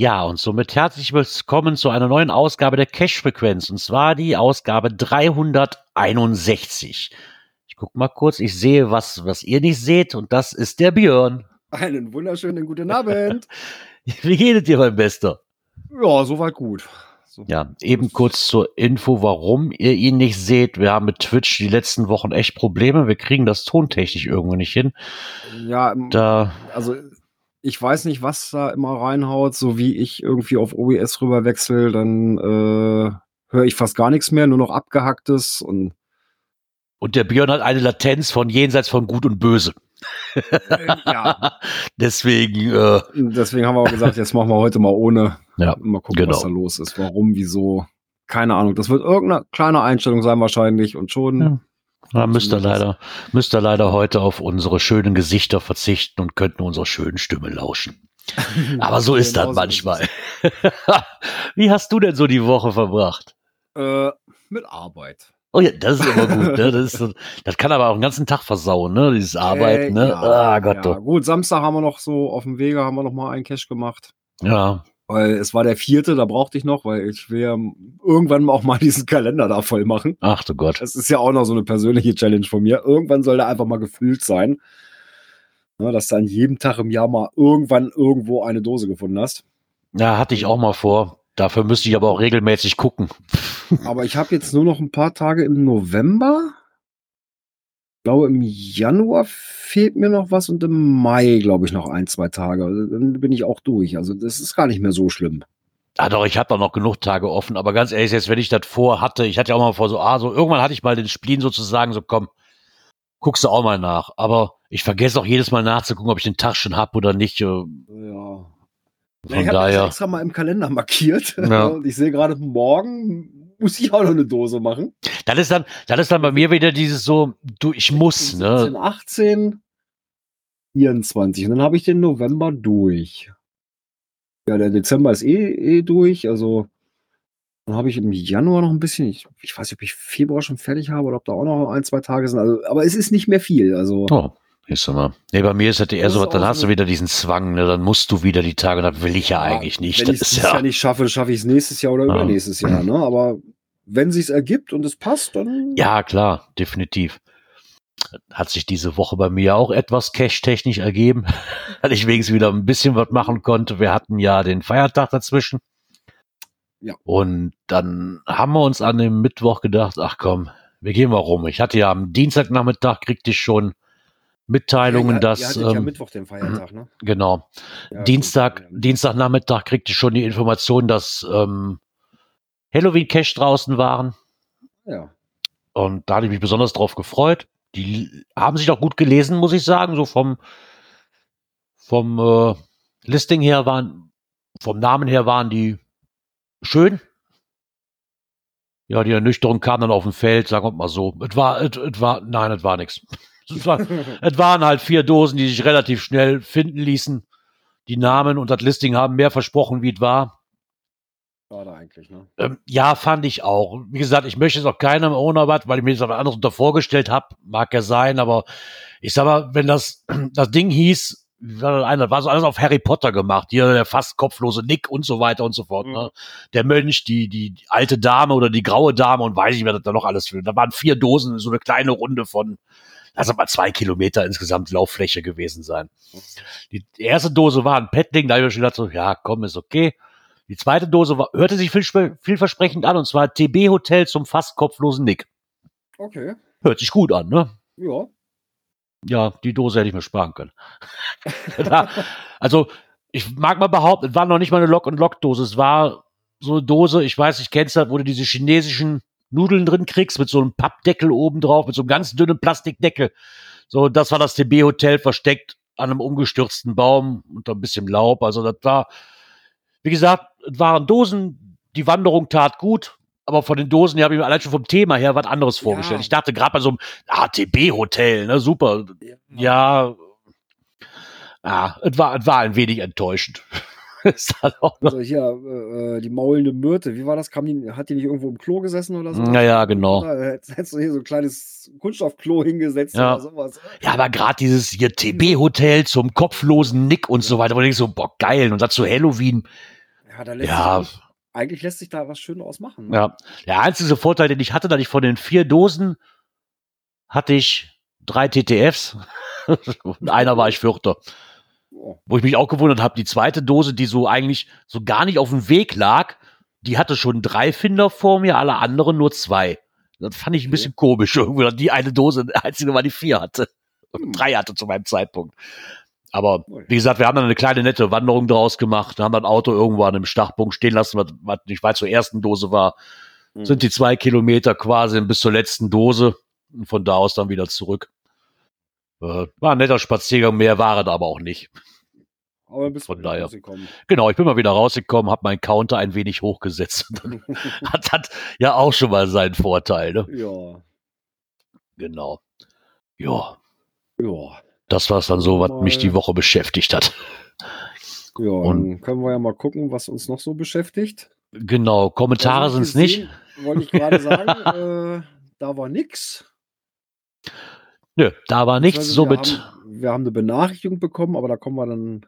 Ja, und somit herzlich willkommen zu einer neuen Ausgabe der Cache-Frequenz. Und zwar die Ausgabe 361. Ich guck mal kurz, ich sehe was, was ihr nicht seht, und das ist der Björn. Einen wunderschönen guten Abend. Wie geht es dir, mein Bester? ja, soweit gut. So. Ja, eben kurz zur Info, warum ihr ihn nicht seht. Wir haben mit Twitch die letzten Wochen echt Probleme. Wir kriegen das tontechnisch irgendwo nicht hin. Ja, Da, also ich weiß nicht, was da immer reinhaut, so wie ich irgendwie auf OBS rüber wechsel, dann äh, höre ich fast gar nichts mehr, nur noch abgehacktes und und der Björn hat eine Latenz von jenseits von Gut und Böse. äh, ja, Deswegen, äh, deswegen haben wir auch gesagt, jetzt machen wir heute mal ohne. Ja, mal gucken, was da genau. los ist, warum, wieso, keine Ahnung. Das wird irgendeine kleine Einstellung sein wahrscheinlich und schon. Ja. Da müsst ihr leider, müsst ihr leider heute auf unsere schönen Gesichter verzichten und könnten unserer schönen Stimme lauschen. Aber so ist das manchmal. Wie hast du denn so die Woche verbracht? Äh, mit Arbeit. Oh ja, das ist immer gut, ne? Das, ist, das kann aber auch den ganzen Tag versauen, ne? Dieses Arbeiten, Äh, ne? Ja, ah Gott, ja. Gut, Samstag haben wir noch so auf dem Wege haben wir noch mal einen Cash gemacht. Ja, Weil es war der vierte, da brauchte ich noch, weil ich will ja irgendwann auch mal diesen Kalender da voll machen. ach du Gott. Das ist ja auch noch so eine persönliche Challenge von mir. Irgendwann soll der einfach mal gefüllt sein. Ne, dass du an jedem Tag im Jahr mal irgendwann irgendwo eine Dose gefunden hast. Ja, hatte ich auch mal vor. Dafür müsste ich aber auch regelmäßig gucken. Aber ich habe jetzt nur noch ein paar Tage im November. Ich glaube, im Januar fehlt mir noch was und im Mai, glaube ich, noch ein, zwei Tage. Also Dann bin ich auch durch. Also das ist gar nicht mehr so schlimm. Ah doch, ich habe da noch genug Tage offen, aber ganz ehrlich, jetzt wenn ich das vor hatte, ich hatte ja auch mal vor so, ah, so irgendwann hatte ich mal den Spleen sozusagen, so komm, guckst du auch mal nach. Aber ich vergesse auch jedes Mal nachzugucken, ob ich den Tag schon hab oder nicht. äh, Ja. Von ich habe extra mal im Kalender markiert. Ja. Und ich sehe gerade, morgen muss ich auch noch eine Dose machen. das ist dann, das ist dann bei mir wieder dieses so, du, ich muss, 17, ne? 18, 24. Und dann habe ich den November durch. Ja, der Dezember ist eh, eh durch. Also dann habe ich im Januar noch ein bisschen. Ich, ich weiß nicht, ob ich Februar schon fertig habe oder ob da auch noch ein, zwei Tage sind. Also, aber es ist nicht mehr viel. Also Oh, ist mal. Nee, bei mir ist das eher so, dann hast du wieder diesen Zwang, ne? Dann musst du wieder die Tage, das will ich ja, eigentlich nicht. Wenn Das ich es ja, Jahr nicht schaffe, dann schaffe ich es nächstes Jahr oder Ja. übernächstes Jahr. Ne? Aber wenn sich's ergibt und es passt, dann ja, klar, definitiv. Hat sich diese Woche bei mir auch etwas cash-technisch ergeben, weil ich wenigstens wieder ein bisschen was machen konnte. Wir hatten ja den Feiertag dazwischen. Ja. Und dann haben wir uns an dem Mittwoch gedacht, ach komm, wir gehen mal rum. Ich hatte ja am Dienstagnachmittag kriegte ich schon Mitteilungen, Ja, dass, ihr hattet ja ähm, Mittwoch den Feiertag, ne? genau, Ja, Dienstag, gut. Dienstagnachmittag kriegte ich schon die Information, dass ähm, Halloween-Cash draußen waren. Ja. Und da hatte ich mich besonders drauf gefreut. Die haben sich auch gut gelesen, muss ich sagen. So vom, vom äh, Listing her waren, vom Namen her waren die schön. Ja, die Ernüchterung kam dann auf dem Feld, sagen wir mal so. Es war, es war, nein, es war nichts. Es, war, es waren halt vier Dosen, die sich relativ schnell finden ließen. Die Namen und das Listing haben mehr versprochen, wie es war. Schade eigentlich, ne? Ähm, ja, fand ich auch. Wie gesagt, ich möchte jetzt auch keinem ohne was, weil ich mir das was anderes unter vorgestellt habe. Mag ja sein, aber ich sag mal, wenn das, das Ding hieß, war war so alles auf Harry Potter gemacht. Hier der fast kopflose Nick und so weiter und so fort. Mhm. Ne? Der Mönch, die, die, alte Dame oder die graue Dame und weiß ich, wer das da noch alles will. Da waren vier Dosen, so eine kleine Runde von, lass es mal zwei Kilometer insgesamt Lauffläche gewesen sein. Die erste Dose war ein Petting, da habe ich schon gedacht, so, ja, komm, ist okay. Die zweite Dose war, hörte sich viel, vielversprechend an, und zwar TB Hotel zum fast kopflosen Nick. Okay. Hört sich gut an, ne? Ja. Ja, die Dose hätte ich mir sparen können. Da- also, ich mag mal behaupten, es war noch nicht mal eine Lock- und Lock-Dose. Es war so eine Dose, ich weiß, ich kenn's halt, wo du diese chinesischen Nudeln drin kriegst, mit so einem Pappdeckel oben drauf, mit so einem ganz dünnen Plastikdeckel. So, das war das TB-Hotel versteckt an einem umgestürzten Baum unter ein bisschen Laub. Also das war, wie gesagt, es waren Dosen, die Wanderung tat gut, aber von den Dosen her habe ich mir allein schon vom Thema her was anderes vorgestellt. Ja. Ich dachte gerade bei so einem ATB-Hotel, ne, super. Ja, ah, es war, es war ein wenig enttäuschend. Ist dann auch noch, Also hier, äh, die maulende Myrte, wie war das? Kam die, hat die nicht irgendwo im Klo gesessen oder so? naja, genau. Hättest du hier so ein kleines Kunststoffklo hingesetzt Ja. oder sowas. Ja, aber gerade dieses hier TB-Hotel zum kopflosen Nick und so weiter, wo ich so, boah, geil. Und dazu Halloween. Ja, da lässt Ja, sich, eigentlich lässt sich da was Schönes ausmachen. ja. Der einzige Vorteil, den ich hatte, dass ich von den vier Dosen hatte ich drei TTFs. und einer war ich Vierter. Oh, Wo ich mich auch gewundert habe, die zweite Dose, die so eigentlich so gar nicht auf dem Weg lag, die hatte schon drei Finder vor mir, alle anderen nur zwei. Das fand ich ein Okay. bisschen komisch, irgendwie, die eine Dose, die einzige war, die vier hatte. Hm. Und drei hatte zu meinem Zeitpunkt. Aber Ui. wie gesagt, wir haben dann eine kleine nette Wanderung draus gemacht, haben das Auto irgendwo an einem Startpunkt stehen lassen, was, nicht weit zur ersten Dose war. Hm. Sind die zwei Kilometer quasi bis zur letzten Dose und von da aus dann wieder zurück. Äh, War ein netter Spaziergang, mehr war es aber auch nicht. Aber bis Von daher. rausgekommen. Genau, ich bin mal wieder rausgekommen, habe meinen Counter ein wenig hochgesetzt. Hat das ja auch schon mal seinen Vorteil. Ne? Ja, Genau. Ja, ja. das war es dann so, was mich Mal- die Woche beschäftigt hat. Ja, Und- dann können wir ja mal gucken, was uns noch so beschäftigt. Genau, Kommentare Also sind es nicht. Wollte ich gerade sagen, äh, da war nix. Nö, da war nichts. Also Somit, Wir haben, wir haben eine Benachrichtigung bekommen, aber da kommen wir dann.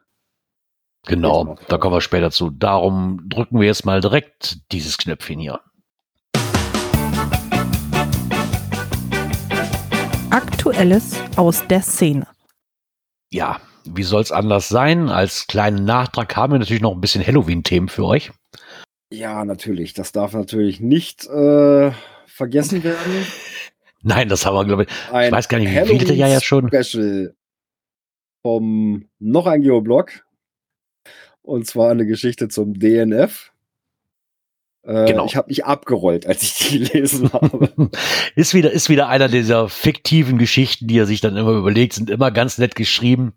Genau, da kommen wir später zu. Darum drücken wir jetzt mal direkt dieses Knöpfchen hier. Aktuelles aus der Szene. Ja, wie soll es anders sein? Als kleinen Nachtrag haben wir natürlich noch ein bisschen Halloween-Themen für euch. Ja, natürlich. Das darf natürlich nicht äh, vergessen werden. Nein, das haben wir, glaube ich. Ein Ich weiß gar nicht, wie viele ja schon. Special vom noch ein Geoblog. Und zwar eine Geschichte zum DNF. Äh, Genau. Ich habe mich abgerollt, als ich die gelesen habe. ist wieder, ist wieder einer dieser fiktiven Geschichten, die er sich dann immer überlegt, sind immer ganz nett geschrieben.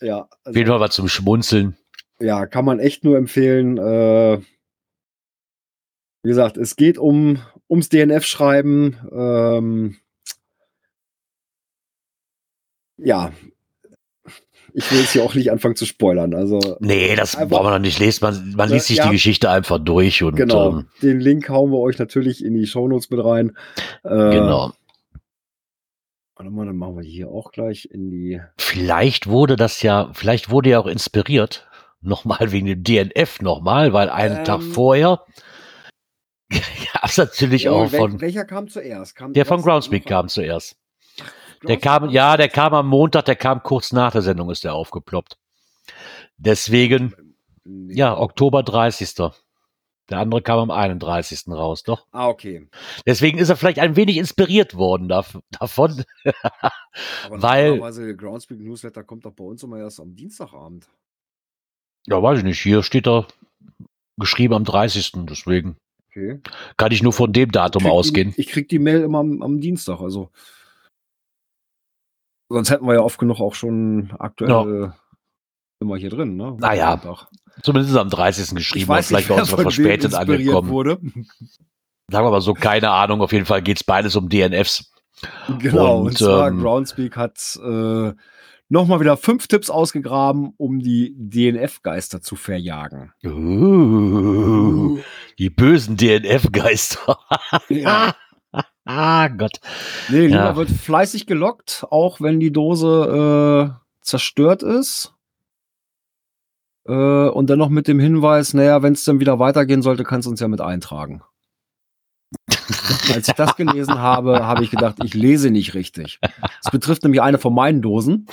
ja, Auf also, jeden Fall was zum Schmunzeln. ja, kann man echt nur empfehlen. Äh, wie gesagt, es geht um ums DNF-Schreiben. Ähm, ja, ich will jetzt hier auch nicht anfangen zu spoilern. Also Nee, das Einfach- braucht man noch nicht lesen. Man, man Ja, liest sich ja. die Geschichte einfach durch und genau, ähm, den Link hauen wir euch natürlich in die Shownotes mit rein. Äh, genau. Warte mal, dann machen wir die hier auch gleich in die. Vielleicht wurde das ja, vielleicht wurde ja auch inspiriert. Nochmal wegen dem DNF nochmal, weil einen Ähm. Tag vorher gab es natürlich Oh, auch wel- von, welcher kam zuerst? Kam der von Groundspeak kam zuerst. Der kam, ja, der kam am Montag, der kam kurz nach der Sendung, ist der aufgeploppt. Deswegen, ja, Oktober 30. Der andere kam am 31. raus, doch. Ah, okay. Deswegen ist er vielleicht ein wenig inspiriert worden dav- davon. Aber Weil- normalerweise der Groundspeak Newsletter kommt doch bei uns immer erst am Dienstagabend. Ja, weiß ich nicht. Hier steht er geschrieben am 30. Deswegen Okay. kann ich nur von dem Datum krieg ausgehen. Die, ich krieg die Mail immer am, am Dienstag, also. Sonst hätten wir ja oft genug auch schon aktuell immer hier drin, ne? Naja, Sonntag. Zumindest am 30. geschrieben, aber vielleicht von wem verspätet angekommen. Wurde. Sagen wir mal so, keine Ahnung. Auf jeden Fall geht's beides um DNFs. Genau, und, Und, zwar ähm, Groundspeak hat äh, nochmal wieder fünf Tipps ausgegraben, um die DNF-Geister zu verjagen. Uh, die bösen DNF-Geister. Ja. ah, Gott. Nee, lieber Ja. wird fleißig gelockt, auch wenn die Dose äh, zerstört ist. Äh, und dann noch mit dem Hinweis, naja, wenn es dann wieder weitergehen sollte, kannst du uns ja mit eintragen. Als ich das gelesen habe, habe ich gedacht, ich lese nicht richtig. Es betrifft nämlich eine von meinen Dosen.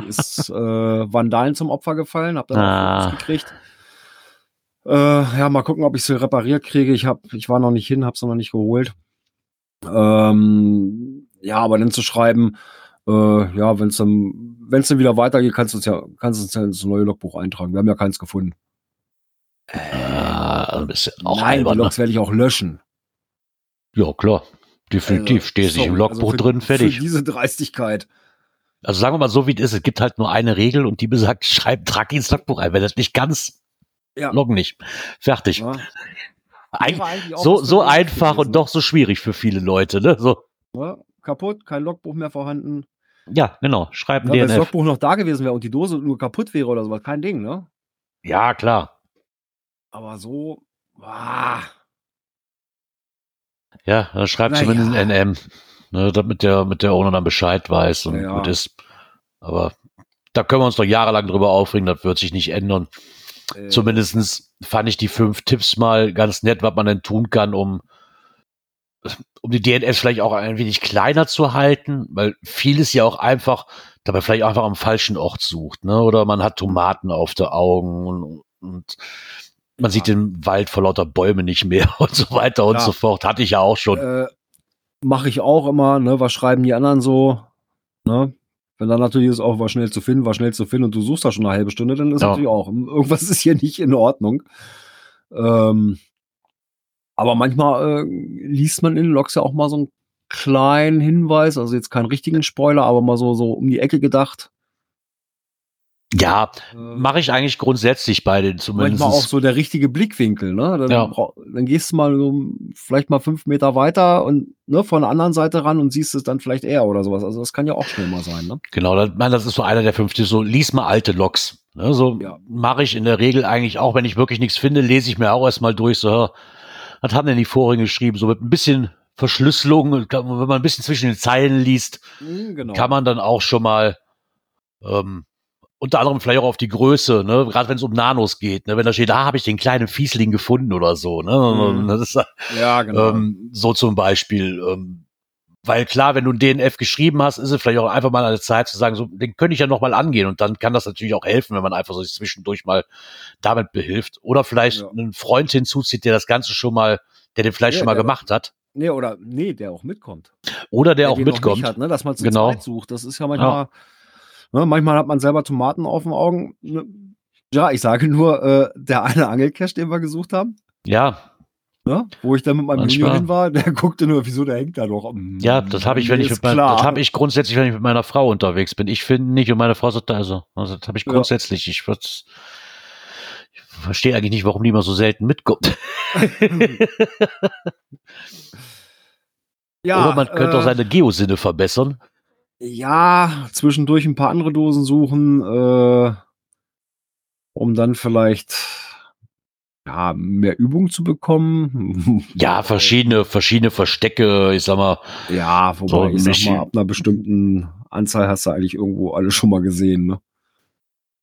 Die ist äh, Vandalen zum Opfer gefallen, habe dann Ah. auch gekriegt. Äh, ja, mal gucken, ob ich sie repariert kriege. Ich hab, ich war noch nicht hin, habe sie noch nicht geholt. Ähm, ja, aber dann zu schreiben, äh, ja, wenn es dann, wenn es dann wieder weitergeht, kannst du uns ja, kannst du uns ja ins neue Logbuch eintragen. Wir haben ja keins gefunden. Ah, ein bisschen auch Nein, die Ne? Logs werde ich auch löschen. Ja, klar. Definitiv. Also, Steht sich im sorry, Logbuch also für, drin, fertig. Für diese Dreistigkeit. Also sagen wir mal so, wie es ist. Es gibt halt nur eine Regel und die besagt, schreib, trag ins Logbuch ein. Wenn das nicht ganz, Ja. loggen nicht. Fertig. Ja. Auch so, so einfach gewesen, und doch so schwierig für viele Leute, ne? So, Ja, kaputt, kein Logbuch mehr vorhanden. ja, genau. Schreib ein Ja, wenn das DNF. Logbuch noch da gewesen wäre und die Dose nur kaputt wäre oder sowas, kein Ding, ne? Ja, klar. Aber so, ah, Ja, dann schreib Na zumindest ja. ein NM. Ne, damit der, mit der Owner dann Bescheid weiß und Ja. gut ist. Aber da können wir uns noch jahrelang drüber aufregen, das wird sich nicht ändern. äh, Zumindestens fand ich die fünf Tipps mal ganz nett, was man denn tun kann, um, um die DNS vielleicht auch ein wenig kleiner zu halten, weil vieles ja auch einfach, dabei vielleicht einfach am falschen Ort sucht, ne? Oder man hat Tomaten auf der Augen und, und man Ja. sieht den Wald vor lauter Bäume nicht mehr und so weiter und Ja. so fort. Hatte ich ja auch schon. Äh, Mache ich auch immer, ne? Was schreiben die anderen so? Ne? Wenn dann natürlich ist auch, war schnell zu finden, war schnell zu finden und du suchst da schon eine halbe Stunde, dann ist Ja. natürlich auch, irgendwas ist hier nicht in Ordnung. Ähm, aber manchmal äh, liest man in Logs ja auch mal so einen kleinen Hinweis, also jetzt keinen richtigen Spoiler, aber mal so, so um die Ecke gedacht. Ja, Äh, mache ich eigentlich grundsätzlich bei den zumindest. manchmal auch so der richtige Blickwinkel, ne? Dann, Ja. dann gehst du mal so vielleicht mal fünf Meter weiter und ne, von der anderen Seite ran und siehst es dann vielleicht eher oder sowas. Also das kann ja auch schnell mal sein, ne? Genau, das, mein, das ist so einer der fünf, die so, lies mal alte Logs. Ne, so Ja. mache ich in der Regel eigentlich auch, wenn ich wirklich nichts finde, lese ich mir auch erstmal durch, so, was haben denn die Vorigen geschrieben? So mit ein bisschen Verschlüsselung, und wenn man ein bisschen zwischen den Zeilen liest, Genau. kann man dann auch schon mal ähm, unter anderem vielleicht auch auf die Größe, ne, gerade wenn es um Nanos geht, ne, wenn da steht, da habe ich den kleinen Fiesling gefunden oder so, ne, Mhm. das ist, ja, genau. ähm, so zum Beispiel. Ähm, weil klar, wenn du ein DNF geschrieben hast, ist es vielleicht auch einfach mal eine Zeit zu sagen, so, den könnte ich ja noch mal angehen. Und dann kann das natürlich auch helfen, wenn man einfach so sich zwischendurch mal damit behilft. Oder vielleicht Ja. einen Freund hinzuzieht, der das Ganze schon mal, der den vielleicht Ja, schon mal der- gemacht hat. nee, oder nee, der auch mitkommt. Oder der, auch den noch mitkommt. Hat, ne? Dass man zu Genau. zweit sucht. Das ist ja manchmal, ne, manchmal hat man selber Tomaten auf den Augen. Ne? Ja, ich sage nur, äh, der eine Angelcash, den wir gesucht haben, Ja, ne? wo ich dann mit meinem. Junior hin war, der guckte nur, wieso der hängt da noch. Hm, ja, das habe ich, wenn ich mit mein, das habe ich grundsätzlich, wenn ich mit meiner Frau unterwegs bin. Ich finde nicht und meine Frau sagt, also, also das habe ich Ja. grundsätzlich. Ich würde ich verstehe eigentlich nicht, warum die immer so selten mitkommt. ja, Oder man könnte auch äh, seine Geosinne verbessern. Ja, zwischendurch ein paar andere Dosen suchen, äh, um dann vielleicht ja, mehr Übung zu bekommen. Ja, verschiedene, verschiedene Verstecke, ich sag mal, Ja, wobei So, ich sag mal, ab einer bestimmten Anzahl hast du eigentlich irgendwo alle schon mal gesehen, ne?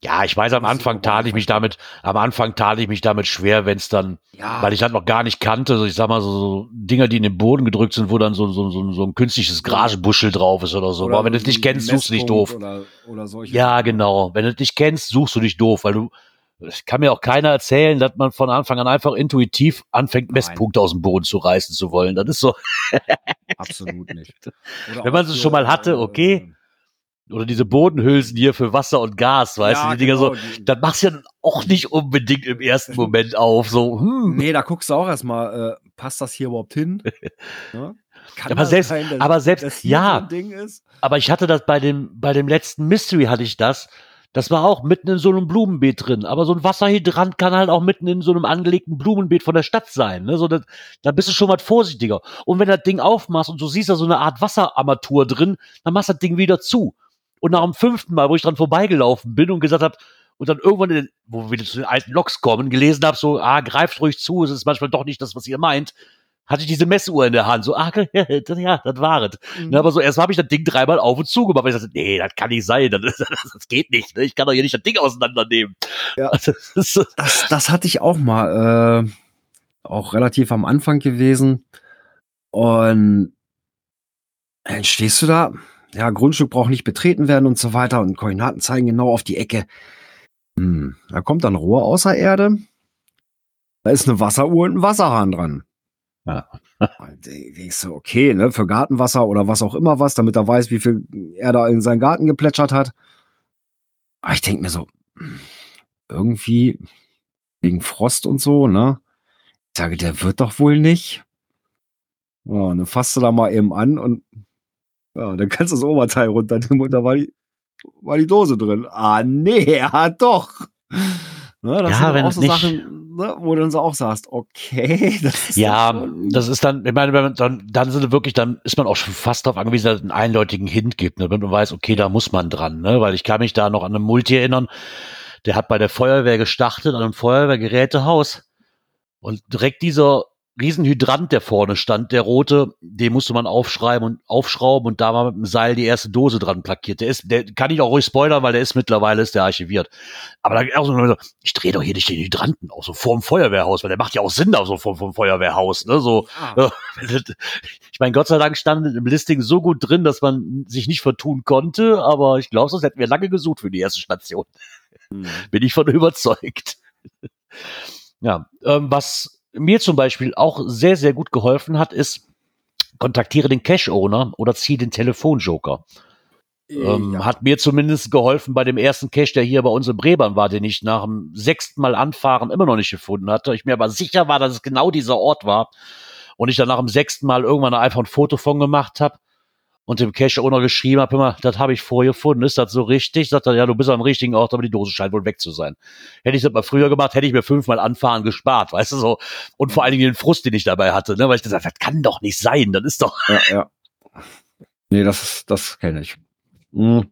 Ja, ich weiß, am Anfang tat ich mich damit, am Anfang tat ich mich damit schwer, wenn es dann, Ja, weil ich das noch gar nicht kannte, so ich sag mal, so, so Dinger, die in den Boden gedrückt sind, wo dann so, so, so, so ein künstliches Grasbuschel drauf ist oder so. oder Aber wenn du es nicht kennst, suchst du dich Messpunkt doof. Oder, oder Ja, genau. Wenn du es nicht kennst, suchst du dich doof, weil du, es kann mir auch keiner erzählen, dass man von Anfang an einfach intuitiv anfängt, Nein. Messpunkte aus dem Boden zu reißen zu wollen. Das ist so, Absolut nicht. Oder Wenn man es schon mal hatte, okay. Oder diese Bodenhülsen hier für Wasser und Gas, weißt ja, du, die Dinger so, genau, das machst du ja dann auch nicht unbedingt im ersten Moment auf, so, hm. Nee, da guckst du auch erstmal, äh, passt das hier überhaupt hin? Ne? Kann Aber das selbst- sein, dass- aber selbst- ja. so ein Ding ist? Aber ich hatte das bei dem, bei dem letzten Mystery hatte ich das. Das war auch mitten in so einem Blumenbeet drin. Aber so ein Wasserhydrant kann halt auch mitten in so einem angelegten Blumenbeet von der Stadt sein. Ne? So, das, da bist du schon mal vorsichtiger. Und wenn du das Ding aufmachst und du siehst da so eine Art Wasserarmatur drin, dann machst du das Ding wieder zu. Und nach dem fünften Mal, wo ich dran vorbeigelaufen bin und gesagt habe, und dann irgendwann, in den, wo wir wieder zu den alten Loks kommen, gelesen habe, so, ah, greift ruhig zu, es ist manchmal doch nicht das, was ihr meint, hatte ich diese Messuhr in der Hand. So, ah, ja, das, ja, das war es. Mhm. Ne, aber so, erst habe ich das Ding dreimal auf und zu gemacht, weil ich dachte, nee, das kann nicht sein, das, das, das geht nicht, ne? ich kann doch hier nicht das Ding auseinandernehmen. Ja. Also, das Das, das hatte ich auch mal, äh, auch relativ am Anfang gewesen. Und dann stehst du da, ja, Grundstück braucht nicht betreten werden und so weiter und Koordinaten zeigen genau auf die Ecke. Hm, da kommt dann Rohr außer Erde. Da ist eine Wasseruhr und ein Wasserhahn dran. Ja. Denkst du, okay, ne, für Gartenwasser oder was auch immer was, damit er weiß, wie viel er da in seinen Garten geplätschert hat. Aber ich denk mir so, irgendwie wegen Frost und so, ne? Ich sage, der wird doch wohl nicht. Ja, und dann fasst du da mal eben an und ja, dann kannst du das Oberteil runternehmen und da war die war die Dose drin. Ah, nee, ja, doch. Ne, das Ja, sind wenn auch so nicht- Sachen, ne, wo du dann so auch sagst, okay, das ist Ja, schon- das ist dann, ich meine, dann, dann sind wirklich, dann ist man auch schon fast darauf angewiesen, dass es einen eindeutigen Hint gibt, ne? wenn man weiß, okay, da muss man dran, ne? weil ich kann mich da noch an einen Multi erinnern, der hat bei der Feuerwehr gestartet, an einem Feuerwehrgerätehaus und direkt dieser Riesenhydrant, der vorne stand, der rote, den musste man aufschreiben und aufschrauben und da war mit dem Seil die erste Dose dran plakkiert. Der ist, der kann ich auch ruhig spoilern, weil der ist mittlerweile ist der archiviert. Aber da auch so, ich drehe doch hier nicht den Hydranten auch so vorm Feuerwehrhaus, weil der macht ja auch Sinn da so vom, vom Feuerwehrhaus, ne? So, Ja. ich meine, Gott sei Dank stand im Listing so gut drin, dass man sich nicht vertun konnte, aber ich glaube, sonst hätten wir lange gesucht für die erste Station. Hm. Bin ich von überzeugt. ja, ähm, was mir zum Beispiel auch sehr, sehr gut geholfen hat, ist, kontaktiere den Cache-Owner oder ziehe den Telefonjoker. Ähm, Ja. Hat mir zumindest geholfen bei dem ersten Cache, der hier bei uns in Brebern war, den ich nach dem sechsten Mal anfahren immer noch nicht gefunden hatte. Ich mir aber sicher war, dass es genau dieser Ort war. Und ich dann nach dem sechsten Mal irgendwann einfach ein Foto von gemacht habe und dem Cache-Owner geschrieben habe, immer, das habe ich vorher gefunden. Ist das so richtig? Sagt er, ja, du bist am richtigen Ort, aber die Dose scheint wohl weg zu sein. Hätte ich das mal früher gemacht, hätte ich mir fünfmal anfahren gespart, weißt du so. Und vor allen Dingen den Frust, den ich dabei hatte, ne? weil ich gesagt, das kann doch nicht sein. Das ist doch. ja, ja. Nee, das, das kenne ich. Hm.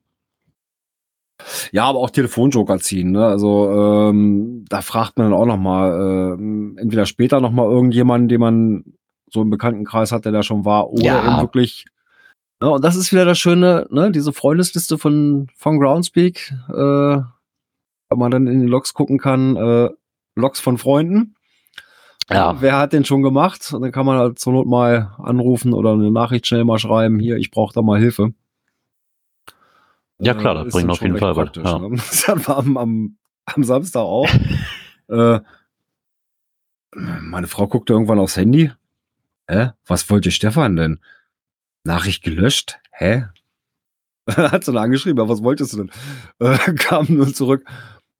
Ja, aber auch Telefonjoker ziehen, ne? Also ähm, da fragt man dann auch noch mal, ähm, entweder später noch mal irgendjemanden, den man so im Bekanntenkreis hat, der da schon war, oder Ja. eben wirklich. Ne? Und das ist wieder das Schöne, ne? Diese Freundesliste von von Groundspeak, äh, wenn man dann in die Logs gucken kann, äh, Logs von Freunden. Ja. Wer hat den schon gemacht? Und dann kann man halt zur Not mal anrufen oder eine Nachricht schnell mal schreiben, hier, ich brauche da mal Hilfe. Ja, klar, das ist bringt auf jeden Fall was, ja. Ne? Das hatten wir am, am, am Samstag auch. äh, meine Frau guckte irgendwann aufs Handy. Hä? Was wollte Stefan denn? Nachricht gelöscht? Hä? Hat sie dann angeschrieben, ja, was wolltest du denn? Äh, kam nur zurück.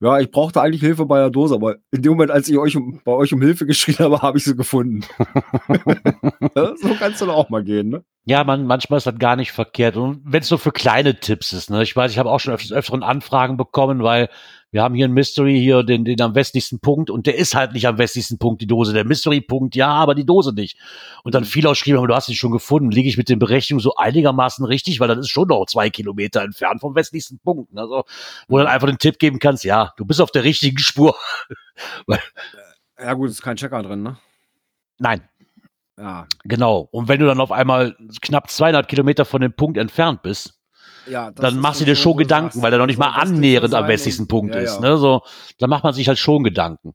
Ja, ich brauchte eigentlich Hilfe bei der Dose, aber in dem Moment, als ich euch um, bei euch um Hilfe geschrien habe, habe ich sie gefunden. So kannst du dann auch mal gehen, ne? Ja, man, manchmal ist das gar nicht verkehrt. Und wenn es so für kleine Tipps ist, ne? Ich weiß, ich habe auch schon öfters, öfteren Anfragen bekommen, weil wir haben hier einen Mystery hier, den, den am westlichsten Punkt, und der ist halt nicht am westlichsten Punkt, die Dose. Der Mystery-Punkt, ja, aber die Dose nicht. Und dann viele auch schrieben, aber du hast ihn schon gefunden. Liege ich mit den Berechnungen so einigermaßen richtig, weil das ist schon noch zwei Kilometer entfernt vom westlichsten Punkt. ne? Also, wo du dann einfach den Tipp geben kannst, ja, du bist auf der richtigen Spur. Ja, gut, ist kein Checker drin, ne? Nein, Ja. genau. Und wenn du dann auf einmal knapp 200 Kilometer von dem Punkt entfernt bist, ja dann machst du dann dir schon Gedanken, weil er noch nicht mal annähernd am westlichsten Punkt ja, ist. Ne? So, da macht man sich halt schon Gedanken.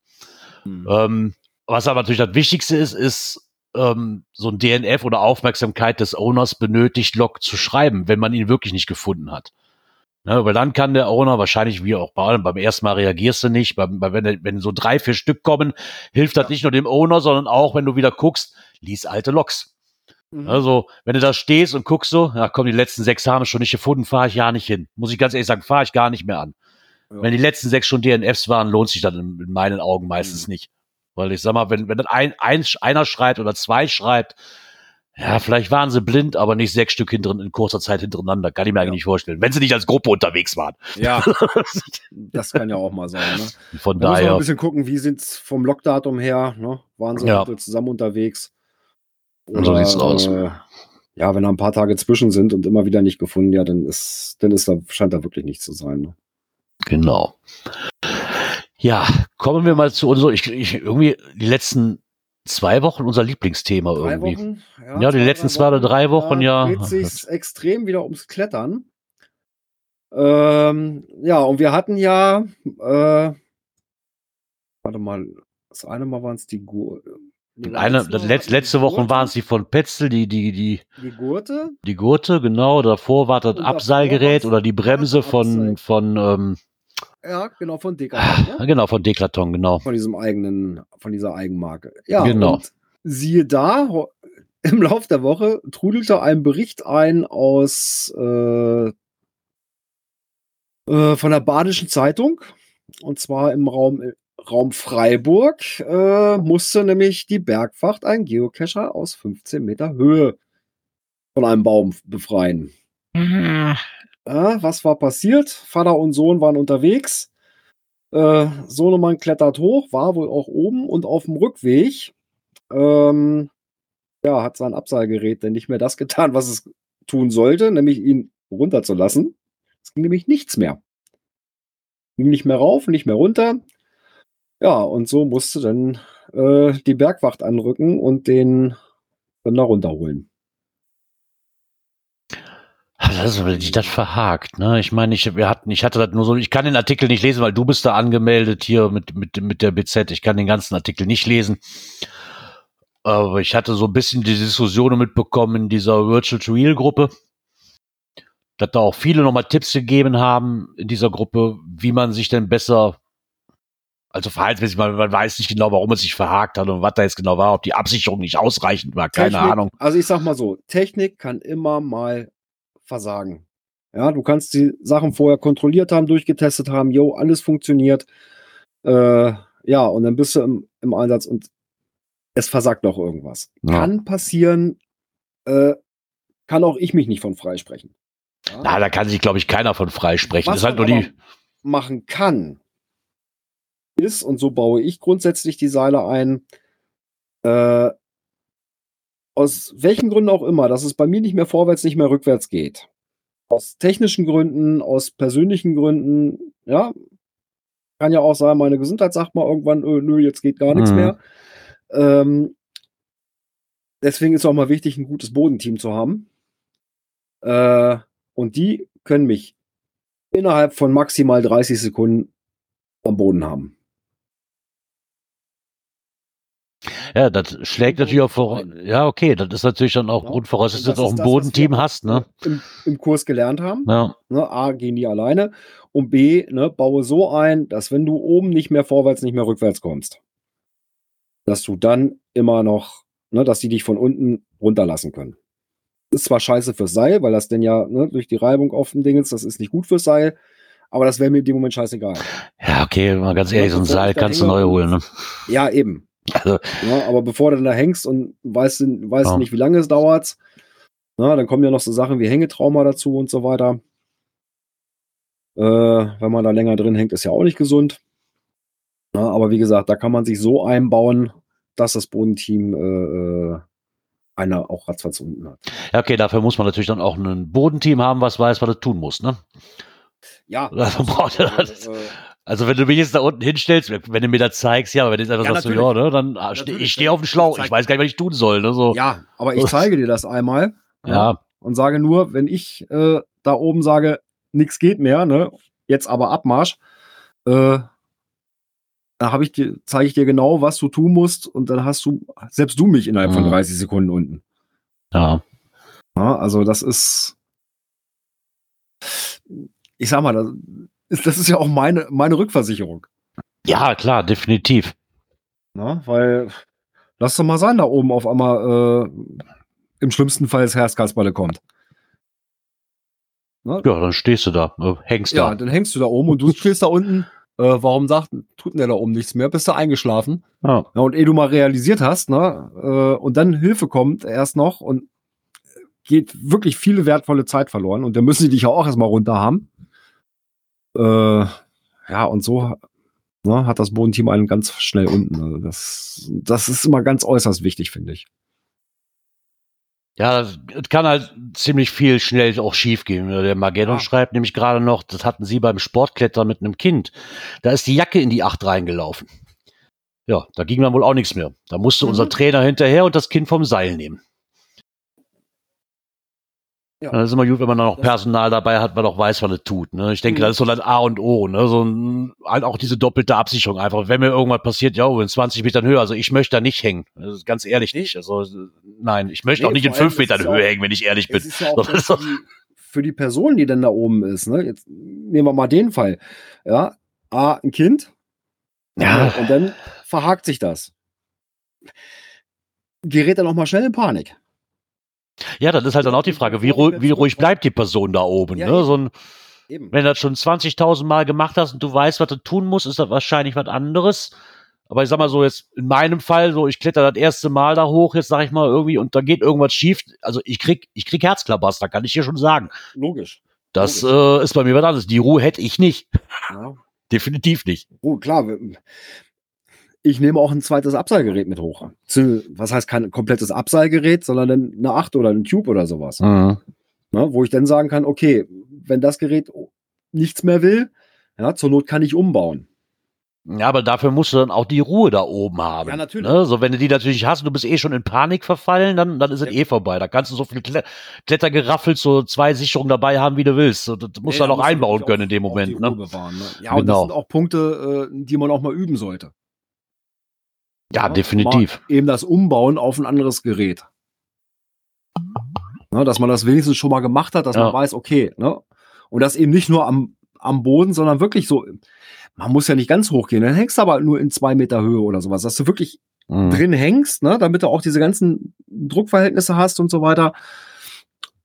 Hm. Ähm, was aber natürlich das Wichtigste ist, ist ähm, so ein DNF oder Aufmerksamkeit des Owners benötigt, Log zu schreiben, wenn man ihn wirklich nicht gefunden hat. Ne, weil dann kann der Owner wahrscheinlich, wie auch bei allem, beim ersten Mal reagierst du nicht, beim, bei, wenn, wenn so drei, vier Stück kommen, hilft das nicht nur dem Owner, sondern auch, wenn du wieder guckst, lies alte Logs. Mhm. Also, wenn du da stehst und guckst so, ja komm, die letzten sechs haben es schon nicht gefunden, fahre ich ja nicht hin. Muss ich ganz ehrlich sagen, fahre ich gar nicht mehr an. Ja. Wenn die letzten sechs schon DNFs waren, lohnt sich das in, in meinen Augen meistens Mhm. nicht. Weil ich sag mal, wenn, wenn das ein, ein, einer schreibt oder zwei schreibt, ja, vielleicht waren sie blind, aber nicht sechs Stück hinter, in kurzer Zeit hintereinander. Kann ich mir eigentlich Ja. nicht vorstellen. Wenn sie nicht als Gruppe unterwegs waren. Ja, das kann ja auch mal sein. Ne? Von Da muss man ein daher, bisschen gucken, wie sind's vom Lockdatum her. Ne? Waren sie Ja. zusammen unterwegs? Und so sieht's aus. Äh, ja, wenn da ein paar Tage zwischen sind und immer wieder nicht gefunden, ja, dann ist, dann ist da, scheint da wirklich nichts zu sein. Ne? genau. Ja, kommen wir mal zu unserer, ich, ich, irgendwie die letzten zwei Wochen unser Lieblingsthema Drei irgendwie. Wochen? Ja, die letzten zwei oder drei Wochen, ja. Dreht sich extrem wieder ums Klettern. Ähm, ja, und wir hatten ja, äh, warte mal, das eine Mal waren es die Gurte. Eine, letzte, letzte Woche waren es die von Petzel, die, die, die, Die Gurte. die Gurte, genau. Davor war das Abseilgerät oder die Bremse von, von, ähm, Ja, genau, von Decathlon. ne? genau, von Deklaton, genau. Von diesem eigenen, von dieser Eigenmarke. Ja, Genau. und siehe da, im Lauf der Woche trudelte ein Bericht ein aus äh, äh, von der Badischen Zeitung. Und zwar im Raum, äh, Raum Freiburg äh, musste nämlich die Bergwacht einen Geocacher aus 15 Meter Höhe von einem Baum befreien. Ja, was war passiert? Vater und Sohn waren unterwegs. Äh, Sohnemann klettert hoch, war wohl auch oben und auf dem Rückweg ähm, ja, hat sein Abseilgerät denn nicht mehr das getan, was es tun sollte, nämlich ihn runterzulassen. Es ging nämlich nichts mehr. Ging nicht mehr rauf, nicht mehr runter. Ja, und so musste dann äh, die Bergwacht anrücken und den dann da runterholen. Das ist das verhakt, ne? Ich meine, ich, wir hatten, ich hatte das nur so, ich kann den Artikel nicht lesen, weil du bist da angemeldet hier mit, mit, mit der BZ. Ich kann den ganzen Artikel nicht lesen. Aber ich hatte so ein bisschen die Diskussion mitbekommen in dieser Virtual to Real Gruppe, dass da auch viele nochmal Tipps gegeben haben in dieser Gruppe, wie man sich denn besser, also verhaltensmäßig, man, man weiß nicht genau, warum es sich verhakt hat und was da jetzt genau war, ob die Absicherung nicht ausreichend war, keine Technik, Ahnung. Also ich sag mal so, Technik kann immer mal versagen. Ja, du kannst die Sachen vorher kontrolliert haben, durchgetestet haben, jo, alles funktioniert. Äh, ja, und dann bist du im, im Einsatz und es versagt noch irgendwas. Ja. Kann passieren, äh, kann auch ich mich nicht von freisprechen. Ja? Na, da kann sich, glaube ich, keiner von freisprechen. Was Das ist halt nur die, machen kann, ist, und so baue ich grundsätzlich die Seile ein, äh, aus welchen Gründen auch immer, dass es bei mir nicht mehr vorwärts, nicht mehr rückwärts geht. Aus technischen Gründen, aus persönlichen Gründen, ja. Kann ja auch sein, meine Gesundheit sagt mal irgendwann, öh, nö, jetzt geht gar nichts Mhm. mehr. Ähm, deswegen ist auch mal wichtig, ein gutes Bodenteam zu haben. Äh, und die können mich innerhalb von maximal 30 Sekunden am Boden haben. Ja, das schlägt natürlich auch vor, ja, okay, das ist natürlich dann auch Ja. Grundvoraussetzung, Und dass du auch ein das, Bodenteam hast, ne? Im, Im Kurs gelernt haben. Ja. Ne, A, gehen die alleine. Und B, ne, baue so ein, dass wenn du oben nicht mehr vorwärts, nicht mehr rückwärts kommst, dass du dann immer noch, ne, dass die dich von unten runterlassen können. Ist zwar scheiße fürs Seil, weil das denn ja ne, durch die Reibung auf dem Ding ist, das ist nicht gut fürs Seil, aber das wäre mir in dem Moment scheißegal. Ja, okay, mal ganz ehrlich, so ein Seil kannst du neu holen, ne? Ja, eben. Also, Ne, aber bevor du dann da hängst und weißt, weißt Ja. nicht, wie lange es dauert, ne, dann kommen ja noch so Sachen wie Hängetrauma dazu und so weiter. Äh, wenn man da länger drin hängt, ist ja auch nicht gesund. Ne, aber wie gesagt, da kann man sich so einbauen, dass das Bodenteam äh, äh, einer auch ratzfatz unten hat. ja, okay, dafür muss man natürlich dann auch ein Bodenteam haben, was weiß, was es tun muss, ne? Ja, Dafür braucht er das. äh, Also wenn du mich jetzt da unten hinstellst, wenn du mir das zeigst, ja, aber wenn du jetzt einfach Ja, sagst, so, ja, natürlich. ne, dann ah, ste Natürlich, ich stehe auf dem Schlauch, ich weiß gar nicht, was ich tun soll, ne, so. ja, aber ich zeige dir das einmal. Ja, und sage nur, wenn ich äh, da oben sage, nichts geht mehr, ne, jetzt aber Abmarsch, äh, da habe ich dir, zeige ich dir genau, was du tun musst und dann hast du, selbst du mich innerhalb von Mhm. 30 Sekunden unten. ja. Ja, also das ist, ich sag mal, das ist, ja auch meine, meine Rückversicherung. Ja, klar, definitiv. Ne? Weil, lass doch mal sein, da oben auf einmal äh, im schlimmsten Fall das Herzkasperle kommt. Ne? Ja, dann stehst du da, äh, hängst Ja, da. dann hängst du da oben und du stehst da unten. Äh, warum sagt, tut denn der da oben nichts mehr? Bist du eingeschlafen? Ja. Ja, und ehe du mal realisiert hast, ne, äh, und dann Hilfe kommt erst noch und geht wirklich viele wertvolle Zeit verloren und dann müssen die dich ja auch erstmal runter haben. Äh, ja, und so ne, hat das Bodenteam einen ganz schnell unten. Also das, das ist immer ganz äußerst wichtig, finde ich. Ja, es kann halt ziemlich viel schnell auch schief gehen. Der Mageddon Ja. schreibt nämlich gerade noch, das hatten sie beim Sportklettern mit einem Kind. Da ist die Jacke in die Acht reingelaufen. Ja, da ging dann wohl auch nichts mehr. Da musste Mhm. unser Trainer hinterher und das Kind vom Seil nehmen. Ja. Das ist immer gut, wenn man dann noch Das- Personal dabei hat, man auch weiß, was es tut. Ne? Ich denke, Mhm. das ist so das A und O. Ne? So ein, halt auch diese doppelte Absicherung. Einfach, wenn mir irgendwas passiert, ja, in 20 Metern Höhe. Also ich möchte da nicht hängen. Das ist ganz ehrlich nicht. Also nein, ich möchte Nee, auch nicht in vor allem, 5 es Metern Höhe auch- hängen, wenn ich ehrlich bin. Ist ja auch das für die, für die Person, die dann da oben ist. Ne? Jetzt nehmen wir mal den Fall. Ja, A, ein Kind. Ja. Und dann verhakt sich das. Gerät dann auch mal schnell in Panik. Ja, das ist halt dann auch die Frage, wie, ruhig, wie ruhig bleibt die Person da oben? Ja, ne? so ein, Eben. wenn du das schon 20.000 Mal gemacht hast und du weißt, was du tun musst, ist das wahrscheinlich was anderes. Aber ich sag mal so, jetzt in meinem Fall, so ich kletter das erste Mal da hoch, jetzt sag ich mal irgendwie, und da geht irgendwas schief. Also ich krieg, ich krieg Herzklabaster, kann ich dir schon sagen. Logisch. Das äh, ist bei mir was anderes. Die Ruhe hätte ich nicht. Ja. Definitiv nicht. Oh, klar. Ich nehme auch ein zweites Abseilgerät mit hoch. Was heißt kein komplettes Abseilgerät, sondern eine 8 oder ein Tube oder sowas. Mhm. Ne, wo ich dann sagen kann, okay, wenn das Gerät nichts mehr will, ja, zur Not kann ich umbauen. Ja, aber dafür musst du dann auch die Ruhe da oben haben. Ja, natürlich. Ne? So, wenn du die natürlich hast und du bist eh schon in Panik verfallen, dann, dann ist es eh vorbei. Da kannst du so viel Kle Klettergeraffelt, so zwei Sicherungen dabei haben, wie du willst. Das musst du Ja, dann auch du einbauen können in dem Moment. Ne? Bewahren, ne? Ja, und das Genau. sind auch Punkte, äh, die man auch mal üben sollte. Ja, definitiv. Eben das Umbauen auf ein anderes Gerät. Ne, dass man das wenigstens schon mal gemacht hat, dass Ja. man weiß, okay, ne? Und das eben nicht nur am, am Boden, sondern wirklich so, man muss ja nicht ganz hoch gehen, dann hängst du aber nur in zwei Meter Höhe oder sowas, dass du wirklich Mhm. drin hängst, ne, damit du auch diese ganzen Druckverhältnisse hast und so weiter.